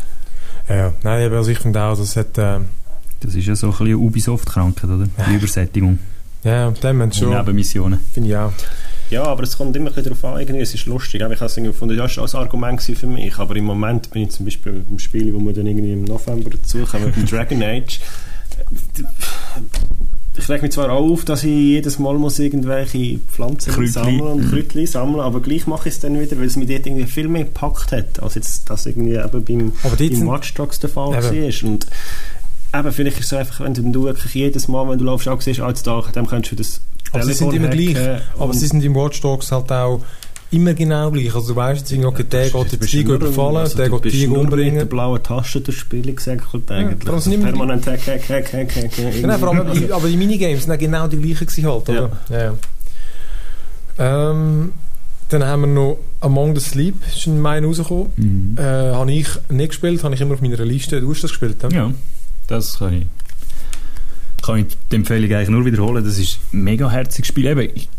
Ja, nein, also ich finde auch, das hat... Äh das ist ja so ein bisschen Ubisoft-Krankheit, oder? Die Übersättigung. Ja, und dann schon... Nebenmissionen. Finde ich auch. Ja, aber es kommt immer darauf an, irgendwie, es ist lustig. Ich habe es gefunden, das war ein Argument für mich, aber im Moment bin ich zum Beispiel beim Spiel, wo wir dann irgendwie im November dazukommen, mit dem Dragon Age, ich reg mich zwar auch auf, dass ich jedes Mal muss irgendwelche Pflanzen Krütli. sammeln und mhm. Kräutchen sammeln, aber gleich mache ich es dann wieder, weil es mich dort irgendwie viel mehr gepackt hat, als jetzt das irgendwie eben beim, beim Watch Dogs der Fall war. Und eben, vielleicht ist es so einfach, wenn du wirklich jedes Mal, wenn du laufst, auch siehst, als da, dann könntest du das aber sie sind immer gleich. Aber sie sind im Watch Dogs halt auch immer genau gleich. Also du weißt jetzt, okay, der geht den Tiger überfallen, also der geht Tiger umbringen. mit der blauen Tasche durch Spiele gesagt eigentlich. Ja, also permanent hack, hack, hack, hack, hack. Genau, vor allem, aber die Minigames sind genau die gleichen gewesen halt, oder? Ja. ja. Ähm, dann haben wir noch Among the Sleep, ist in Mai rausgekommen. Mhm. Äh, habe ich nicht gespielt, habe ich immer auf meiner Liste. Du hast das gespielt, ja? Ja, das kann ich kann ich die Empfehlung eigentlich nur wiederholen. Das ist ein mega herziges Spiel. Eben, ich,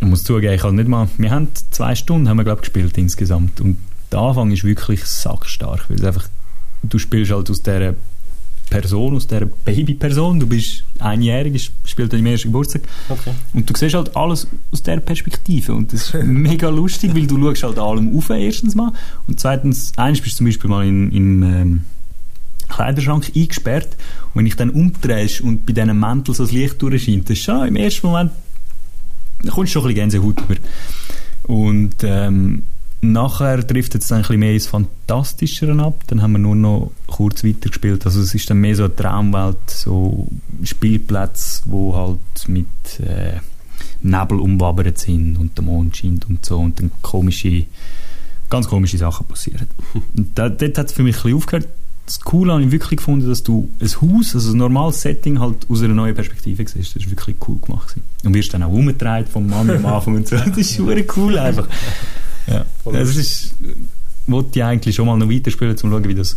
muss zugeben, ich habe nicht mal, wir haben zwei Stunden haben wir, glaube gespielt insgesamt. Und der Anfang ist wirklich sackstark, weil einfach, du spielst halt aus dieser Person, aus dieser Babyperson, du bist einjährig, spielt deinen ersten Geburtstag okay. und du siehst halt alles aus dieser Perspektive und das ist mega lustig, weil du schaust halt allem auf, erstens mal und zweitens, eins bist du zum Beispiel mal in, in ähm, Kleiderschrank eingesperrt und wenn ich dann umdrehst und bei diesen Mänteln so das Licht durchscheint, das ist schon im ersten Moment da kommst du schon ein bisschen Gänsehaut über. Und ähm, nachher trifft es dann ein bisschen mehr ins Fantastischere ab. Dann haben wir nur noch kurz weitergespielt. Also es ist dann mehr so eine Traumwelt, so Spielplätze, wo halt mit äh, Nebel umwabert sind und der Mond scheint und so und dann komische, ganz komische Sachen passieren. Und da, dort hat es für mich ein bisschen aufgehört das Coole habe ich wirklich gefunden, dass du ein Haus, also ein normales Setting halt aus einer neuen Perspektive siehst. Das ist wirklich cool gemacht. Gewesen. Und wirst dann auch umgedreht vom Mann am Anfang und so. Das ist super cool einfach. Ja. Das ist, wollte ich eigentlich schon mal noch weiterspielen, um zu schauen, wie das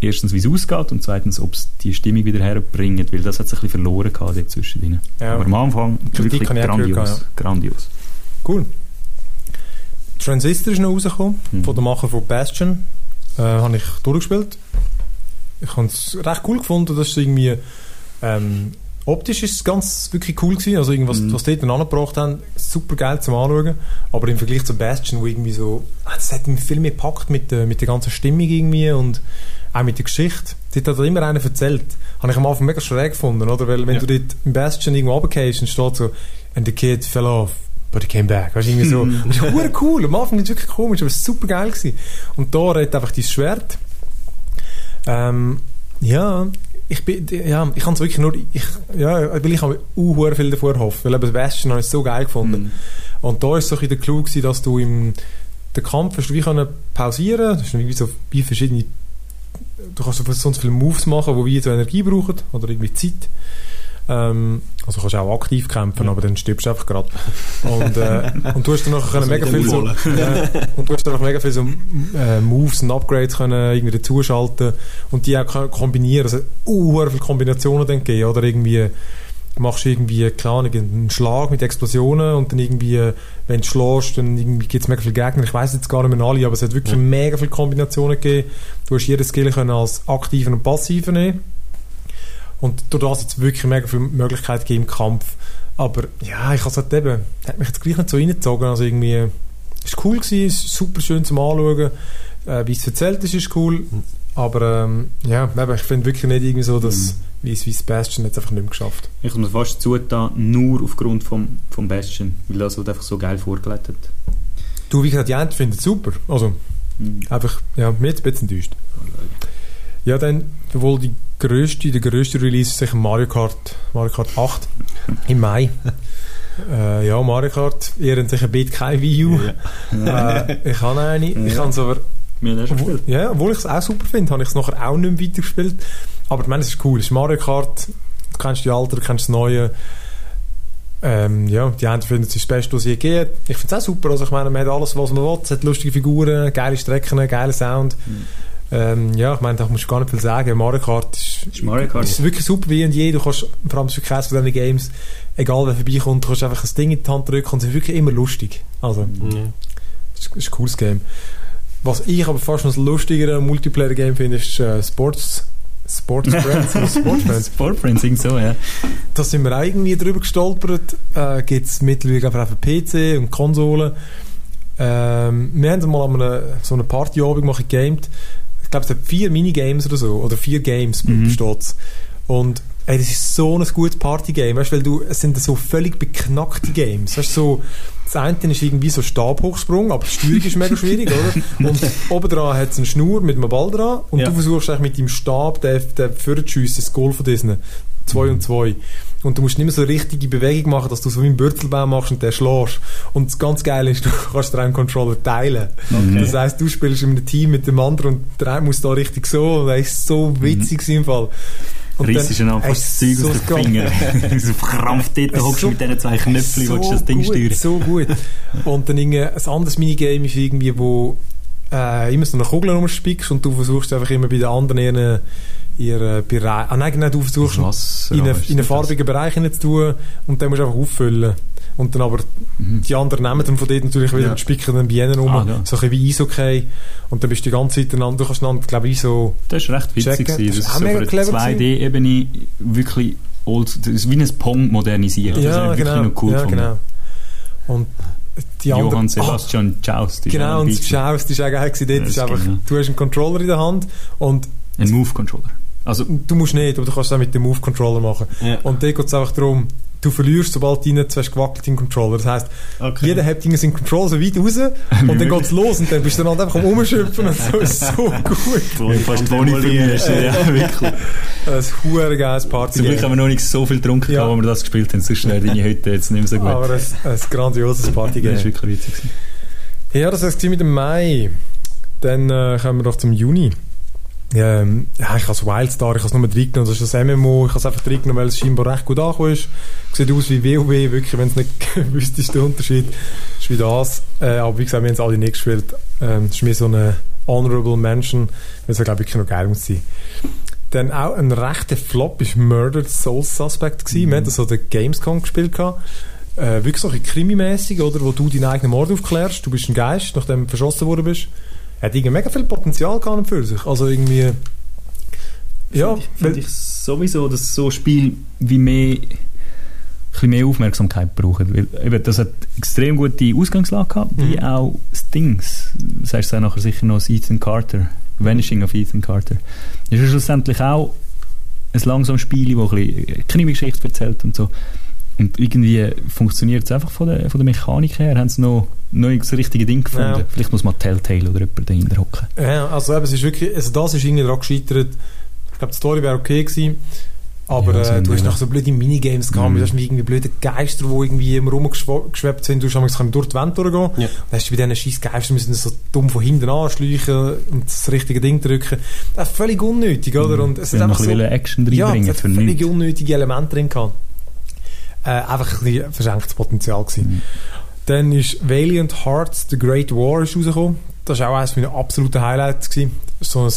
erstens, wie es ausgeht und zweitens, ob es die Stimmung wieder herbringt, weil das hat sich ein bisschen verloren gehabt dort zwischendrin. Ja. Aber am Anfang wirklich grandios, gehört, ja. grandios. Cool. Transistor ist noch rausgekommen, mhm. von der Macher von Bastion. Äh, habe ich durchgespielt ich habe es recht cool gefunden, dass es irgendwie ähm, optisch ist es ganz wirklich cool gewesen, also irgendwas, mhm. was die dort angebracht haben, super geil zum Anschauen, aber im Vergleich zu Bastion, wo irgendwie so, ah, das hat mich viel mehr gepackt mit der, mit der ganzen Stimmung irgendwie und auch mit der Geschichte. Dort hat immer einer erzählt. Habe ich am Anfang mega schräg gefunden, oder? Weil wenn ja. du dort im Bastion irgendwo runtergehst und steht so, and the kid fell off, but he came back. Weißt du, irgendwie so. das ist cool. Am Anfang war es wirklich komisch, aber es war super geil gewesen. Und da hat einfach dein Schwert ähm, ja, ich bin, ja, ich kann es wirklich nur, ich, ja, weil ich habe uh, viel davor erhofft, weil eben das Bastion habe ich so geil gefunden. Mm. Und da war so ein der Clou gewesen, dass du im, den Kampf hast du wie können pausieren, das ist wie so wie verschiedene, du kannst so sonst viele Moves machen, die wie so Energie brauchen, oder irgendwie Zeit. Ähm, also kannst du auch aktiv kämpfen, ja. aber dann stirbst du einfach gerade. Und, äh, und du hast dann noch mega viel so, äh, und du hast dann noch mega viel so äh, Moves und Upgrades können irgendwie dazuschalten und die auch kombinieren. Also uh, viele Kombinationen dann geben, oder irgendwie machst du irgendwie, klar, einen Schlag mit Explosionen und dann irgendwie, wenn du schlägst, dann gibt es mega viele Gegner. Ich weiß jetzt gar nicht mehr alle, aber es hat wirklich ja. mega viele Kombinationen gegeben. Du hast jedes Skill können als aktiven und passiven nehmen und durch das jetzt wirklich mega viele Möglichkeiten gegeben im Kampf. Aber ja, ich habe es halt eben, hat mich jetzt gleich nicht so reingezogen. Also irgendwie, es war cool gewesen, es ist super schön zum Anschauen. Äh, wie es erzählt ist, ist cool. Aber ähm, ja, eben, ich finde wirklich nicht irgendwie so, dass mhm. wie es wie Bastion jetzt einfach nicht mehr geschafft. Ich muss fast zutan, nur aufgrund vom, vom Bastion, weil das halt einfach so geil vorgelegt hat. Du, wie gesagt, die Ente findet es super. Also, mhm. einfach, ja, mir jetzt ein bisschen enttäuscht. Ja, dann wohl die grösste, der grösste Release ist sicher Mario Kart, Mario Kart 8 im Mai. äh, ja, Mario Kart, ihr habt sicher beide kein Wii U. Ja. äh, ich habe eine, ja. ich habe es aber... Obwohl, ja, obwohl ich es auch super finde, habe ich es nachher auch nicht mehr weitergespielt. Aber ich meine, es ist cool, es ist Mario Kart, du kennst die Alter, du kennst das Neue. Ähm, ja, die einen finden es das Beste, was je geht. Ich finde es auch super, also ich meine, man hat alles, was man will, es hat lustige Figuren, geile Strecken, geiler Sound. Mhm. Ähm, ja, ich meine, da musst du gar nicht viel sagen. Mario Kart ist, ist, Mario Kart. ist wirklich super wie und je. Du kannst, vor allem für keines von diesen Games, egal wer vorbeikommt, du kannst einfach ein Ding in die Hand drücken und es ist wirklich immer lustig. Also, mhm. ist, ist ein cooles Game. Was ich aber fast noch das lustigere Multiplayer-Game finde, ist äh, Sports Sports Friends oder Sport Friends. Sport Friends, so, ja. Da sind wir auch irgendwie drüber gestolpert. Äh, Gibt es mittlerweile auch für PC und Konsolen. Ähm, wir haben mal an einer, so einer Partyabend mal gegamed glaube, es hat vier Minigames oder so, oder vier Games mhm. besteht Und ey, das ist so ein gutes Partygame, weißt, weil du, es sind so völlig beknackte Games. Weißt, so, das eine ist irgendwie so Stabhochsprung, aber die Steuerung ist mega schwierig, oder? Und oben dran hat es eine Schnur mit einem Ball dran und ja. du versuchst eigentlich mit dem Stab den, den vorzuschiessen, das Goal von diesen. Zwei und zwei. Und du musst nicht mehr so richtige Bewegung machen, dass du so wie ein Bürzelbaum machst und den schlägst. Und das ganz Geile ist, du kannst den Controller teilen. Okay. Das heisst, du spielst in einem Team mit dem anderen und der eine muss da richtig so. Und das ist so witzig mhm. im Fall. Und Reissest dann einfach das Zeug so aus den Fingern. so verkrampft dort, hockst so, mit diesen zwei Knöpfen, so willst das Ding gut, steuern. So gut. Und dann ein anderes Minigame ist irgendwie, wo äh, immer so eine Kugel rumspickst und du versuchst einfach immer bei den anderen ihren, ihren Bereich, ah nein, du versuchst Was? in, einen, ist in einen farbigen Bereich zu tun und dann musst du einfach auffüllen. Und dann aber Mhm. die anderen nehmen dann von dort natürlich wieder Ja. und spicken dann bei ihnen rum. Ah, ja. So ein bisschen wie Eishockey. Und dann bist du die ganze Zeit einander, du kannst einander, glaube ich, so... Das ist recht witzig. Gewesen. Das Das ist ist so mega clever einer 2D-Ebene wirklich old, das ist wie ein Pong modernisiert. das habe ich wirklich noch cool ja, genau. Und die anderen... Johann Ah, Sebastian Joust. ist auch Genau, und das war Das ist ist einfach, genau. du hast einen Controller in der Hand und Ein Move-Controller. Also, du musst nicht, aber du kannst es auch mit dem Move-Controller machen. Ja. Und dort geht es einfach darum, du verlierst, sobald du rein hast gewackelt im Controller. Das heisst, Okay. jeder hat Dinge seinen Controller so weit raus und dann geht es los und dann bist du dann halt einfach am Umschöpfen und so. ist so gut. ich fast die Wohnung verlierst. Ja, wirklich. Ein hure geiles Party. Zum Glück haben wir noch nicht so viel getrunken, Ja. als wir das gespielt haben. Sonst wäre deine heute jetzt nicht mehr so gut. Aber ein, ein grandioses Party das ist wirklich witzig. Ja, das war es mit dem Mai. Dann äh, kommen wir doch zum Juni. Ähm, ja, ich habe Wildstar, ich habe es nur reingenommen, das ist das MMO, ich habe es einfach reingenommen, weil es scheinbar recht gut angekommen ist. Sieht aus wie WoW, wirklich, wenn es nicht wüsstest, der Unterschied ist wie das. Äh, aber wie gesagt, wir haben es alle nicht gespielt. Ähm, es ist mehr so eine Honorable Mention, weil es glaube ich, noch geil muss sein. Dann auch ein rechter Flop ist Murdered Soul Suspect gewesen. Wir haben das so der Gamescom gespielt gehabt. Äh, wirklich so ein bisschen krimimäßig, oder? Wo du deinen eigenen Mord aufklärst. Du bist ein Geist, nachdem du verschossen worden bist. Hat irgendwie mega viel Potenzial gehabt für sich. Also irgendwie... Ja, Finde ich, finde ich sowieso, dass so ein Spiel wie mehr, ein mehr Aufmerksamkeit brauchen. Weil, eben, das hat extrem gute Ausgangslage gehabt, wie Mhm. auch das Dings. Das heißt dann nachher sicher noch Ethan Carter. Vanishing of Ethan Carter. Das ist schlussendlich auch ein langsames Spiel, das ein bisschen Krimi-Geschichte erzählt und so. Und irgendwie funktioniert es einfach von der, von der Mechanik her. Haben sie noch, noch das richtige Ding gefunden. Ja. Vielleicht muss man Telltale oder jemand dahinter hocken. ja, also eben, es ist wirklich... Also das ist irgendwie daran gescheitert. Ich glaube, die Story wäre okay gewesen. Aber Ja, äh, so du hast noch so blöde Minigames gehabt. Mhm. Du hast irgendwie blöde Geister, die irgendwie immer rumgeschwebt sind. Du hast durch die Wand durchgehen. Ja. Dann hast du bei diesen scheiß Geistern müssen so dumm von hinten anschleichen und das richtige Ding drücken. Das ist völlig unnötig, oder? Und es ist einfach noch ein so... Action Ja, es hat für völlig nichts. unnötige Elemente drin gehabt. Äh, einfach ein bisschen verschenktes Potenzial gewesen. Mhm. Dann ist Valiant Hearts The Great War rausgekommen. Das war auch eines meiner absoluten Highlights. Gewesen. So ein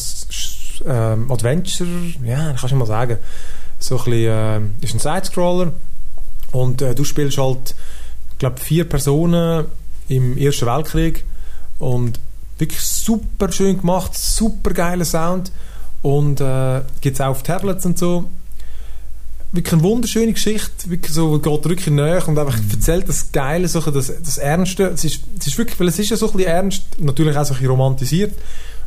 ähm, Adventure, ja, kannst du mal sagen. So ein bisschen, äh, ist ein Sidescroller und äh, du spielst halt, glaube, vier Personen im Ersten Weltkrieg und wirklich super schön gemacht, super geiler Sound und äh, gibt es auch auf Tablets und so. Wirklich eine wunderschöne Geschichte, wirklich so, geht wirklich näher und einfach erzählt das Geile, so das, das Ernste. Es ist, es ist wirklich, weil es ist ja so ein bisschen ernst, natürlich auch so ein bisschen romantisiert,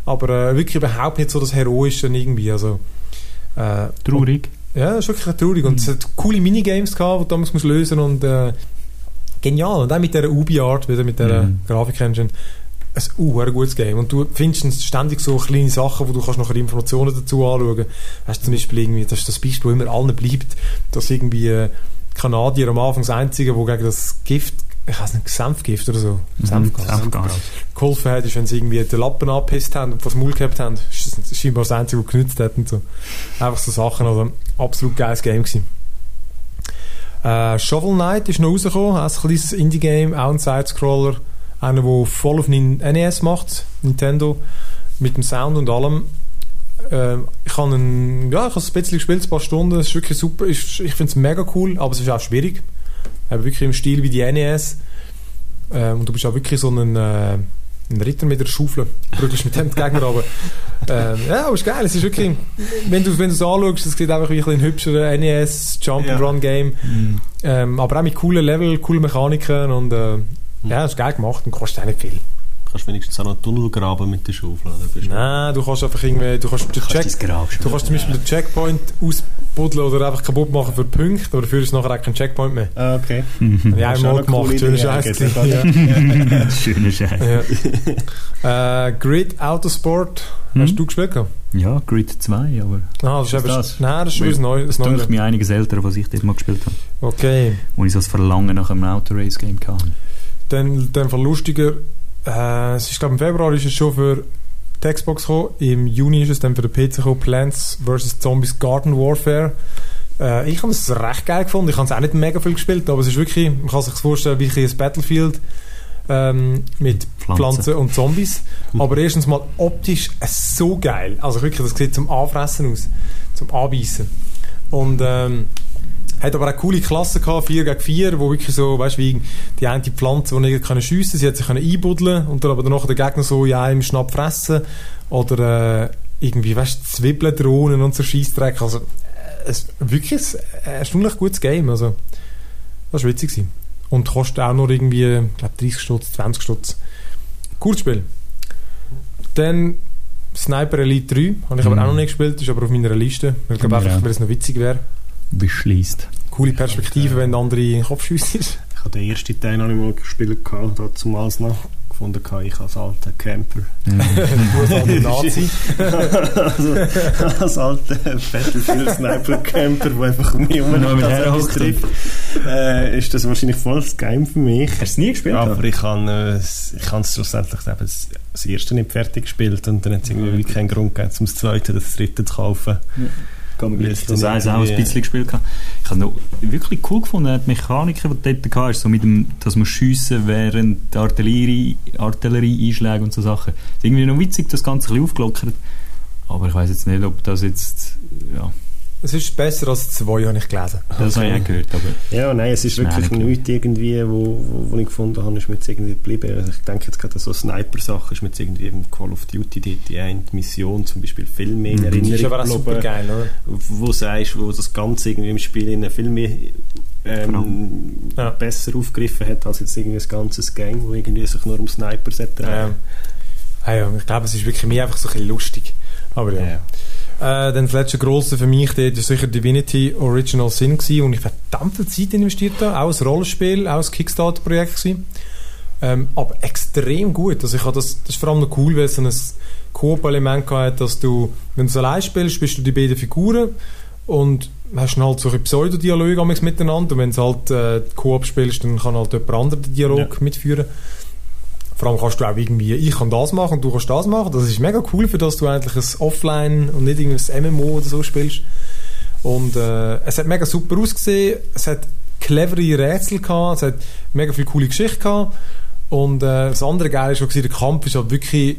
aber äh, wirklich überhaupt nicht so das Heroische irgendwie, also äh, Traurig. ja, das ist wirklich traurig. Und es hat coole Minigames gehabt, die du damals musst lösen und äh, genial. Und auch mit dieser Ubi-Art, wieder mit dieser Mhm. Grafik-Engine. Ein uh, ein gutes Game. Und du findest ständig so kleine Sachen, wo du kannst nachher Informationen dazu anschauen Hast zum Beispiel irgendwie, das ist das Beispiel, das immer allen bleibt, dass irgendwie äh, Kanadier am Anfang das Einzige, wo gegen das Gift, ich weiß nicht, Senfgift oder so, Senfgas, Senfgas. geholfen hat, ist, wenn sie irgendwie den Lappen angepisst haben und vor das Maul gehabt haben. Ist das scheinbar das Einzige, was genützt hat und so. Einfach so Sachen, also absolut geiles Game gewesen. Äh, Shovel Knight ist noch rausgekommen, ein kleines Indie-Game, auch ein Sidescroller, einer, der voll auf NES macht, Nintendo, mit dem Sound und allem. Ähm, ich habe ein, ja, ich habe ein bisschen gespielt, ein paar Stunden, es ist wirklich super, ist, ich finde es mega cool, aber es ist auch schwierig. Aber wirklich im Stil wie die NES. Ähm, und du bist auch wirklich so ein, äh, ein Ritter mit einer Schaufel. Prügelst mit dem Gegner aber ähm, Ja, aber es ist geil. Es ist wirklich, wenn du wenn es anschaust, es sieht einfach wie ein, bisschen hübscherer NES Jump-and-Run Game. Mhm. Ähm, aber auch mit coolen Level, coolen Mechaniken und äh, ja, es ist geil gemacht und kostet auch nicht viel. Kannst wenigstens auch noch einen Tunnel graben mit der Schaufel. Du- Nein, du kannst einfach irgendwie, du kannst Check, Kannst du kannst zum Beispiel den Checkpoint ausbuddeln oder einfach kaputt machen für Punkte, aber dafür ist nachher auch kein Checkpoint mehr. Ah, okay. Mhm. Habe ich Das coole gemacht, schöne Scheiße. Ja. Ja. äh, Grid Autosport, hast Hm? du gespielt? Ja, Grid 2, aber Ah, das ist, eben, das? Nein, das ist schon Weil das. Das dünkt mir einiges älter, was ich dort mal gespielt habe. Okay. Wo ich so das Verlangen nach einem Autorace-Game hatte. Dann, dann von lustiger, äh, es ist, glaube im Februar ist es schon für die Xbox gekommen, im Juni ist es dann für den PC gekommen, Plants vs. Zombies Garden Warfare. Äh, ich habe es recht geil gefunden, ich habe es auch nicht mega viel gespielt, aber es ist wirklich, man kann sich vorstellen, wie ein Battlefield. ähm, mit Pflanzen. Pflanzen. und Zombies. Mhm. Aber erstens mal optisch so geil. Also wirklich, das sieht zum Anfressen aus, zum Anbeißen. Und ähm, hat aber auch coole Klassen gehabt, 4 gegen 4, wo wirklich so, weißt du, wie die eine Pflanze, die nicht können schiessen, sie hat sich können einbuddeln und dann aber danach den Gegner so in einem Schnapp fressen oder äh, irgendwie, weißt du, Zwiebeln drohnen und so Scheissdreck. Also, äh, es, wirklich ein erstaunlich gutes Game, also das war witzig gewesen. Und kostet auch noch irgendwie, ich glaube 30 Stutz, 20 Stutz. Cooles Spiel. Dann Sniper Elite 3, habe ich aber mm. auch noch nicht gespielt, ist aber auf meiner Liste. Ich glaube einfach, weil es noch witzig wäre beschließt. Coole Perspektive, wenn der andere in den Kopf schießt. Ich habe den ersten Teil noch nicht mal gespielt, da zumals noch gefunden, ich als alter Camper. Du als Nazi. also, als alter Battlefield-Sniper-Camper, der einfach um mich herum trifft, äh, ist das wahrscheinlich voll das Game für mich. Hast du es nie gespielt? Aber ich habe es ich schlussendlich das, das erste nicht fertig gespielt und dann hat es irgendwie okay. keinen Grund gegeben, um das zweite oder das dritte zu kaufen. Ja. Das eins auch ein bisschen gespielt. Ich habe noch wirklich cool gefunden, die Mechanik, die dort hatte, so mit dem, dass man schiessen während der Artillerie, Artillerie-Einschläge und so Sachen. ist irgendwie noch witzig, das Ganze ein bisschen aufgelockert. Aber ich weiß jetzt nicht, ob das jetzt, ja, es ist besser als zwei, habe ich gelesen. Das habe ich auch gehört. Aber ja, nein, es ist wirklich nichts irgendwie, wo, wo, wo ich gefunden habe, ist mir jetzt irgendwie geblieben. Also ich denke jetzt gerade an so Sniper-Sachen, ist mir jetzt irgendwie im Call of Duty die, die eine Mission zum Beispiel viel mehr in Erinnerung. Das ist aber auch super geil, oder? Wo sagst, wo das Ganze irgendwie im Spiel in viel mehr ähm, ja. besser aufgegriffen hat, als jetzt irgendwie ein ganzes Game, wo irgendwie sich nur um Sniper dreht. Ja. Ja, ich glaube, es ist wirklich mehr einfach so ein bisschen lustig. Aber ja. ja. Äh, dann das letzte grosse für mich dort ist sicher Divinity Original Sin gewesen, wo ich verdammt viel Zeit investiert habe. Auch ein Rollenspiel, auch ein Kickstarter-Projekt Ähm, aber extrem gut. Also ich habe das, das ist vor allem noch cool, weil es ein Coop-Element hat, dass du, wenn du es allein spielst, bist du die beiden Figuren und hast dann halt so ein Pseudodialog miteinander und wenn du halt äh, Coop spielst, dann kann halt jemand anderes den Dialog ja. mitführen. Vor allem kannst du auch irgendwie, ich kann das machen und du kannst das machen. Das ist mega cool, für dass du eigentlich ein Offline und nicht irgendein MMO oder so spielst. Und äh, es hat mega super ausgesehen, es hat clevere Rätsel gehabt, es hat mega viele coole Geschichten gehabt. Und äh, das andere Geile ist auch, der Kampf ist halt wirklich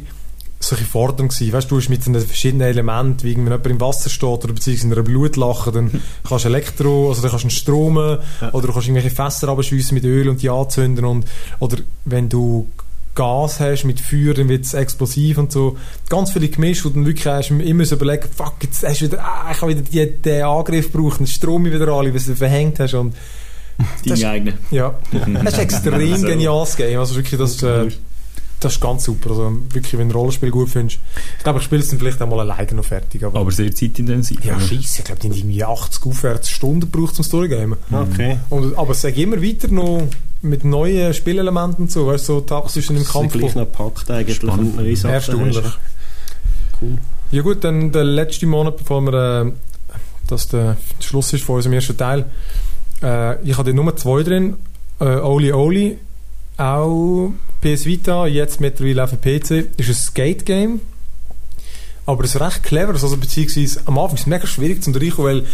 solche gewesen. Weißt du, du mit den verschiedenen Elementen, wie wenn jemand im Wasser steht oder beziehungsweise in einer Blutlache, dann kannst du Elektro, also dann kannst du einen Strom ja. oder du kannst irgendwelche Fässer abschiessen mit Öl und die anzünden und, oder wenn du Gas hast mit Feuer, dann wird es explosiv und so. Ganz viele gemischt, wo du dann wirklich hast, immer so überlegen, fuck, jetzt hast du wieder, ah, ich habe wieder die, den Angriff gebraucht, den Strom wieder alle, was du verhängt hast und Deine eigene. Ja. das ist ein extrem so. geniales Game. Also wirklich, das, äh, das ist ganz super. Also wirklich, wenn du ein Rollenspiel gut findest. Ich glaube, ich spiele es dann vielleicht einmal alleine noch fertig. Aber, aber sehr zeitintensiv. Ja, scheiße. Ich glaube, die haben irgendwie 80 aufwärts Stunden gebraucht zum Storygamen. Okay. Und, aber es sage immer weiter noch mit neuen Spielelementen und so, weißt du, so taxisch im Kampf. gleich noch packt eigentlich Spannend. Erstaunlich. Cool. Ja gut, dann der letzte Monat, bevor wir, äh, das der Schluss ist von unserem ersten Teil. Äh, ich hatte Nummer zwei drin, äh, Oli Oli, auch PS Vita, jetzt mittlerweile auf dem PC, ist ein Skate-Game. Aber es ist recht clever, also beziehungsweise am Anfang ist es mega schwierig zu reinkommen, weil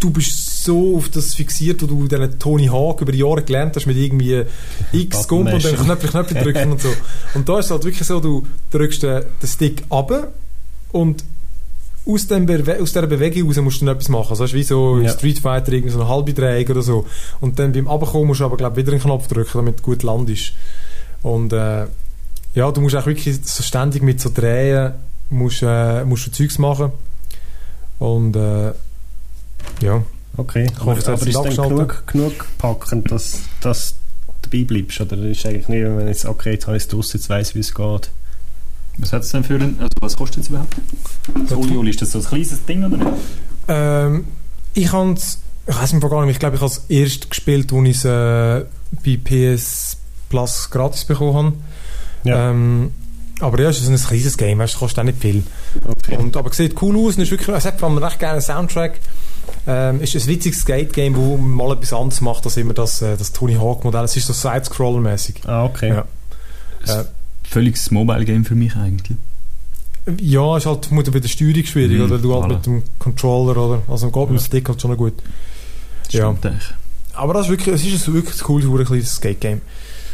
du bist so auf das fixiert, wo du diesen Tony Hawk über die Jahre gelernt hast, mit irgendwie X Gump und dann Knöpfe, Knöpfe drücken und so. Und da ist es halt wirklich so, du drückst den, den Stick ab und aus, dem aus dieser Bewegung raus musst du dann etwas machen. Also, weißt, wie so ja. Street Fighter, irgendwie so eine halbe Drehung oder so. Und dann beim Abkommen musst du aber, glaub, wieder einen Knopf drücken, damit du gut landest. Und, äh, ja, du musst auch wirklich so ständig mit so Drehen, musst, äh, musst du Zeugs machen. Und, äh, ja. Okay, ich hoffe, aber, aber ist dann genug, genug packend, dass, dass du dabei bleibst? Oder ist eigentlich nicht, wenn jetzt, okay, jetzt habe ich es draussen, jetzt weiss wie es geht? Was hat es denn für ein, also was kostet es überhaupt? Das Olioli, ist das so ein kleines Ding oder nicht? Ähm, ich habe es, ich weiß nicht gar nicht, ich glaube, ich habe es erst gespielt, als ich es äh, bei PS Plus gratis bekommen habe. Ja. Ähm, aber ja, es ist ein kleines Game, es kostet auch nicht viel. Okay. Und, aber es sieht cool aus und ist wirklich, es hat vor allem recht gerne Soundtrack. Ähm, ist ein witziges Skate-Game, wo man mal etwas anderes macht als immer das, äh, das Tony Hawk-Modell. Es ist so Side-Scroller-mäßig. Ah, okay. Ja. Äh, völliges Mobile-Game für mich eigentlich. Ja, ist halt mit der Steuerung schwierig, mm, oder du halt mit dem Controller oder also geht mit dem Stick halt schon gut. Ja. Aber das ist wirklich, es ist ein wirklich cooles, kleines Skate-Game.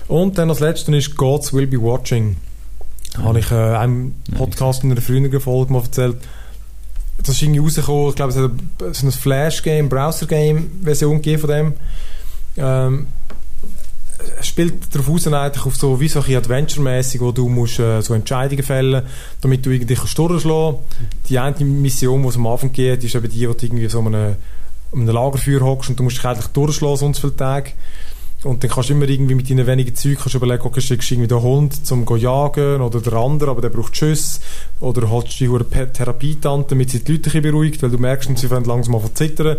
Und dann als letztes ist Gods Will Be Watching. Da habe ich äh, einem Podcast in einer früheren Folge mal erzählt. Das ist irgendwie rausgekommen, ich glaube, es hat so eine Flash-Game, Browser-Game-Version von dem. Ähm, spielt darauf aus, eigentlich auf so wie so ein Adventure-mäßig, wo du musst, äh, so Entscheidungen fällen damit du irgendwie kannst durchschlagen Die eine Mission, die es am Anfang geht, ist eben die, wo du irgendwie so einem, einem Lagerfeuer hockst und du musst dich eigentlich durchschlagen, sonst viele Tage. Und dann kannst du immer irgendwie mit deinen wenigen Zeug überlegen, okay, schickst du irgendwie den Hund zum go jagen oder der andere, aber der braucht Schuss. Oder holst du die Therapietante, damit sie die Leute beruhigt, weil du merkst, sie fangen langsam an zu zittern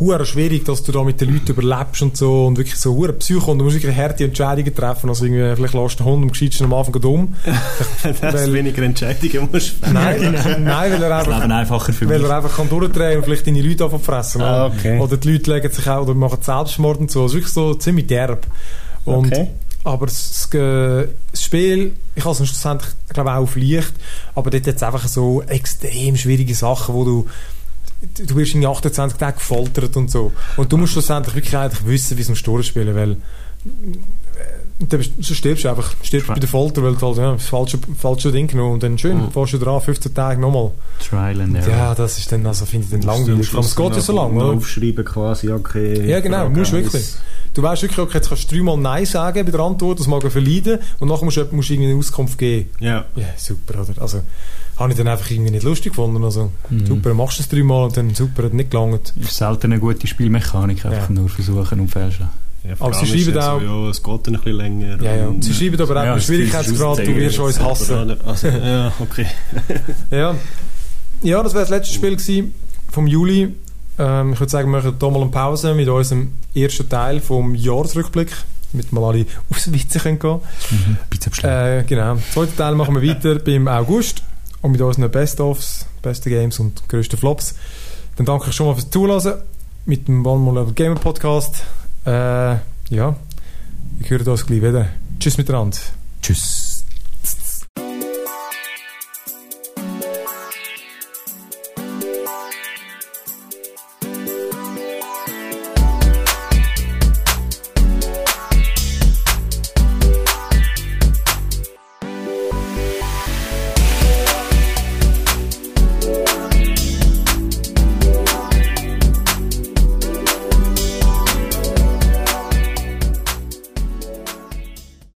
hure schwierig, dass du da mit den Leuten überlebst und so und wirklich so hure Psycho und du musst wirklich harte Entscheidungen treffen, also irgendwie vielleicht lässt du den Hund am gescheitsten am Anfang um. dass weil, weniger Entscheidungen musst Nein, nein, weil er einfach, einfacher für weil er einfach kann durchdrehen und vielleicht deine Leute fressen ah, okay. Oder die Leute legen sich auch oder machen Selbstmord und so. Ist wirklich so ziemlich derb. Und okay. Aber das, das, Spiel, ich habe es schlussendlich, glaube auch auf Licht, aber dort hat es einfach so extrem schwierige Sachen, wo du du wirst in 28 Tagen gefoltert und so. Und du musst schlussendlich wirklich eigentlich wissen, wie es am spielen, weil äh, dann so stirbst du einfach, stirbst bei der Folter, weil du halt, ja, das falsche, falsche Ding genommen und dann schön, mhm. fährst du dran, 15 Tage nochmal. Trial and error. Ja, das ist dann, also finde ich dann langweilig. Aber es geht ja so lang, oder? Aufschreiben quasi, okay. Ja, genau, musst du wirklich. Du weißt wirklich, okay, jetzt kannst du dreimal Nein sagen bei der Antwort, das mag er verleiden, und nachher musst du, musst du eine Auskunft geben. Ja. Ja, super, oder? Also, habe ich dann einfach irgendwie nicht lustig gefunden. Also, mhm. super, machst du es dreimal und dann super, hat nicht gelangt. Ist selten eine gute Spielmechanik, einfach ja. nur versuchen und fälschen. Ja, aber sie schreiben auch... So, ja, es geht ein bisschen länger. Ja, ja. Sie schreiben aber auch ja, Schwierigkeitsgrad, du wirst uns hassen. Also, ja, okay. ja. ja, das wäre das letzte Spiel gewesen vom Juli. Ähm, ich würde sagen, wir machen hier mal eine Pause mit unserem ersten Teil vom Jahresrückblick, damit wir alle aufs Witze gehen können. Mhm. Äh, genau. Zweiten Teil machen wir weiter beim August und mit unseren Best-ofs, besten Games und größten Flops. Dann danke ich schon mal fürs Zulassen mit dem One More Level Gamer Podcast. Äh, ja, wir hören uns gleich wieder. Tschüss miteinander. Tschüss.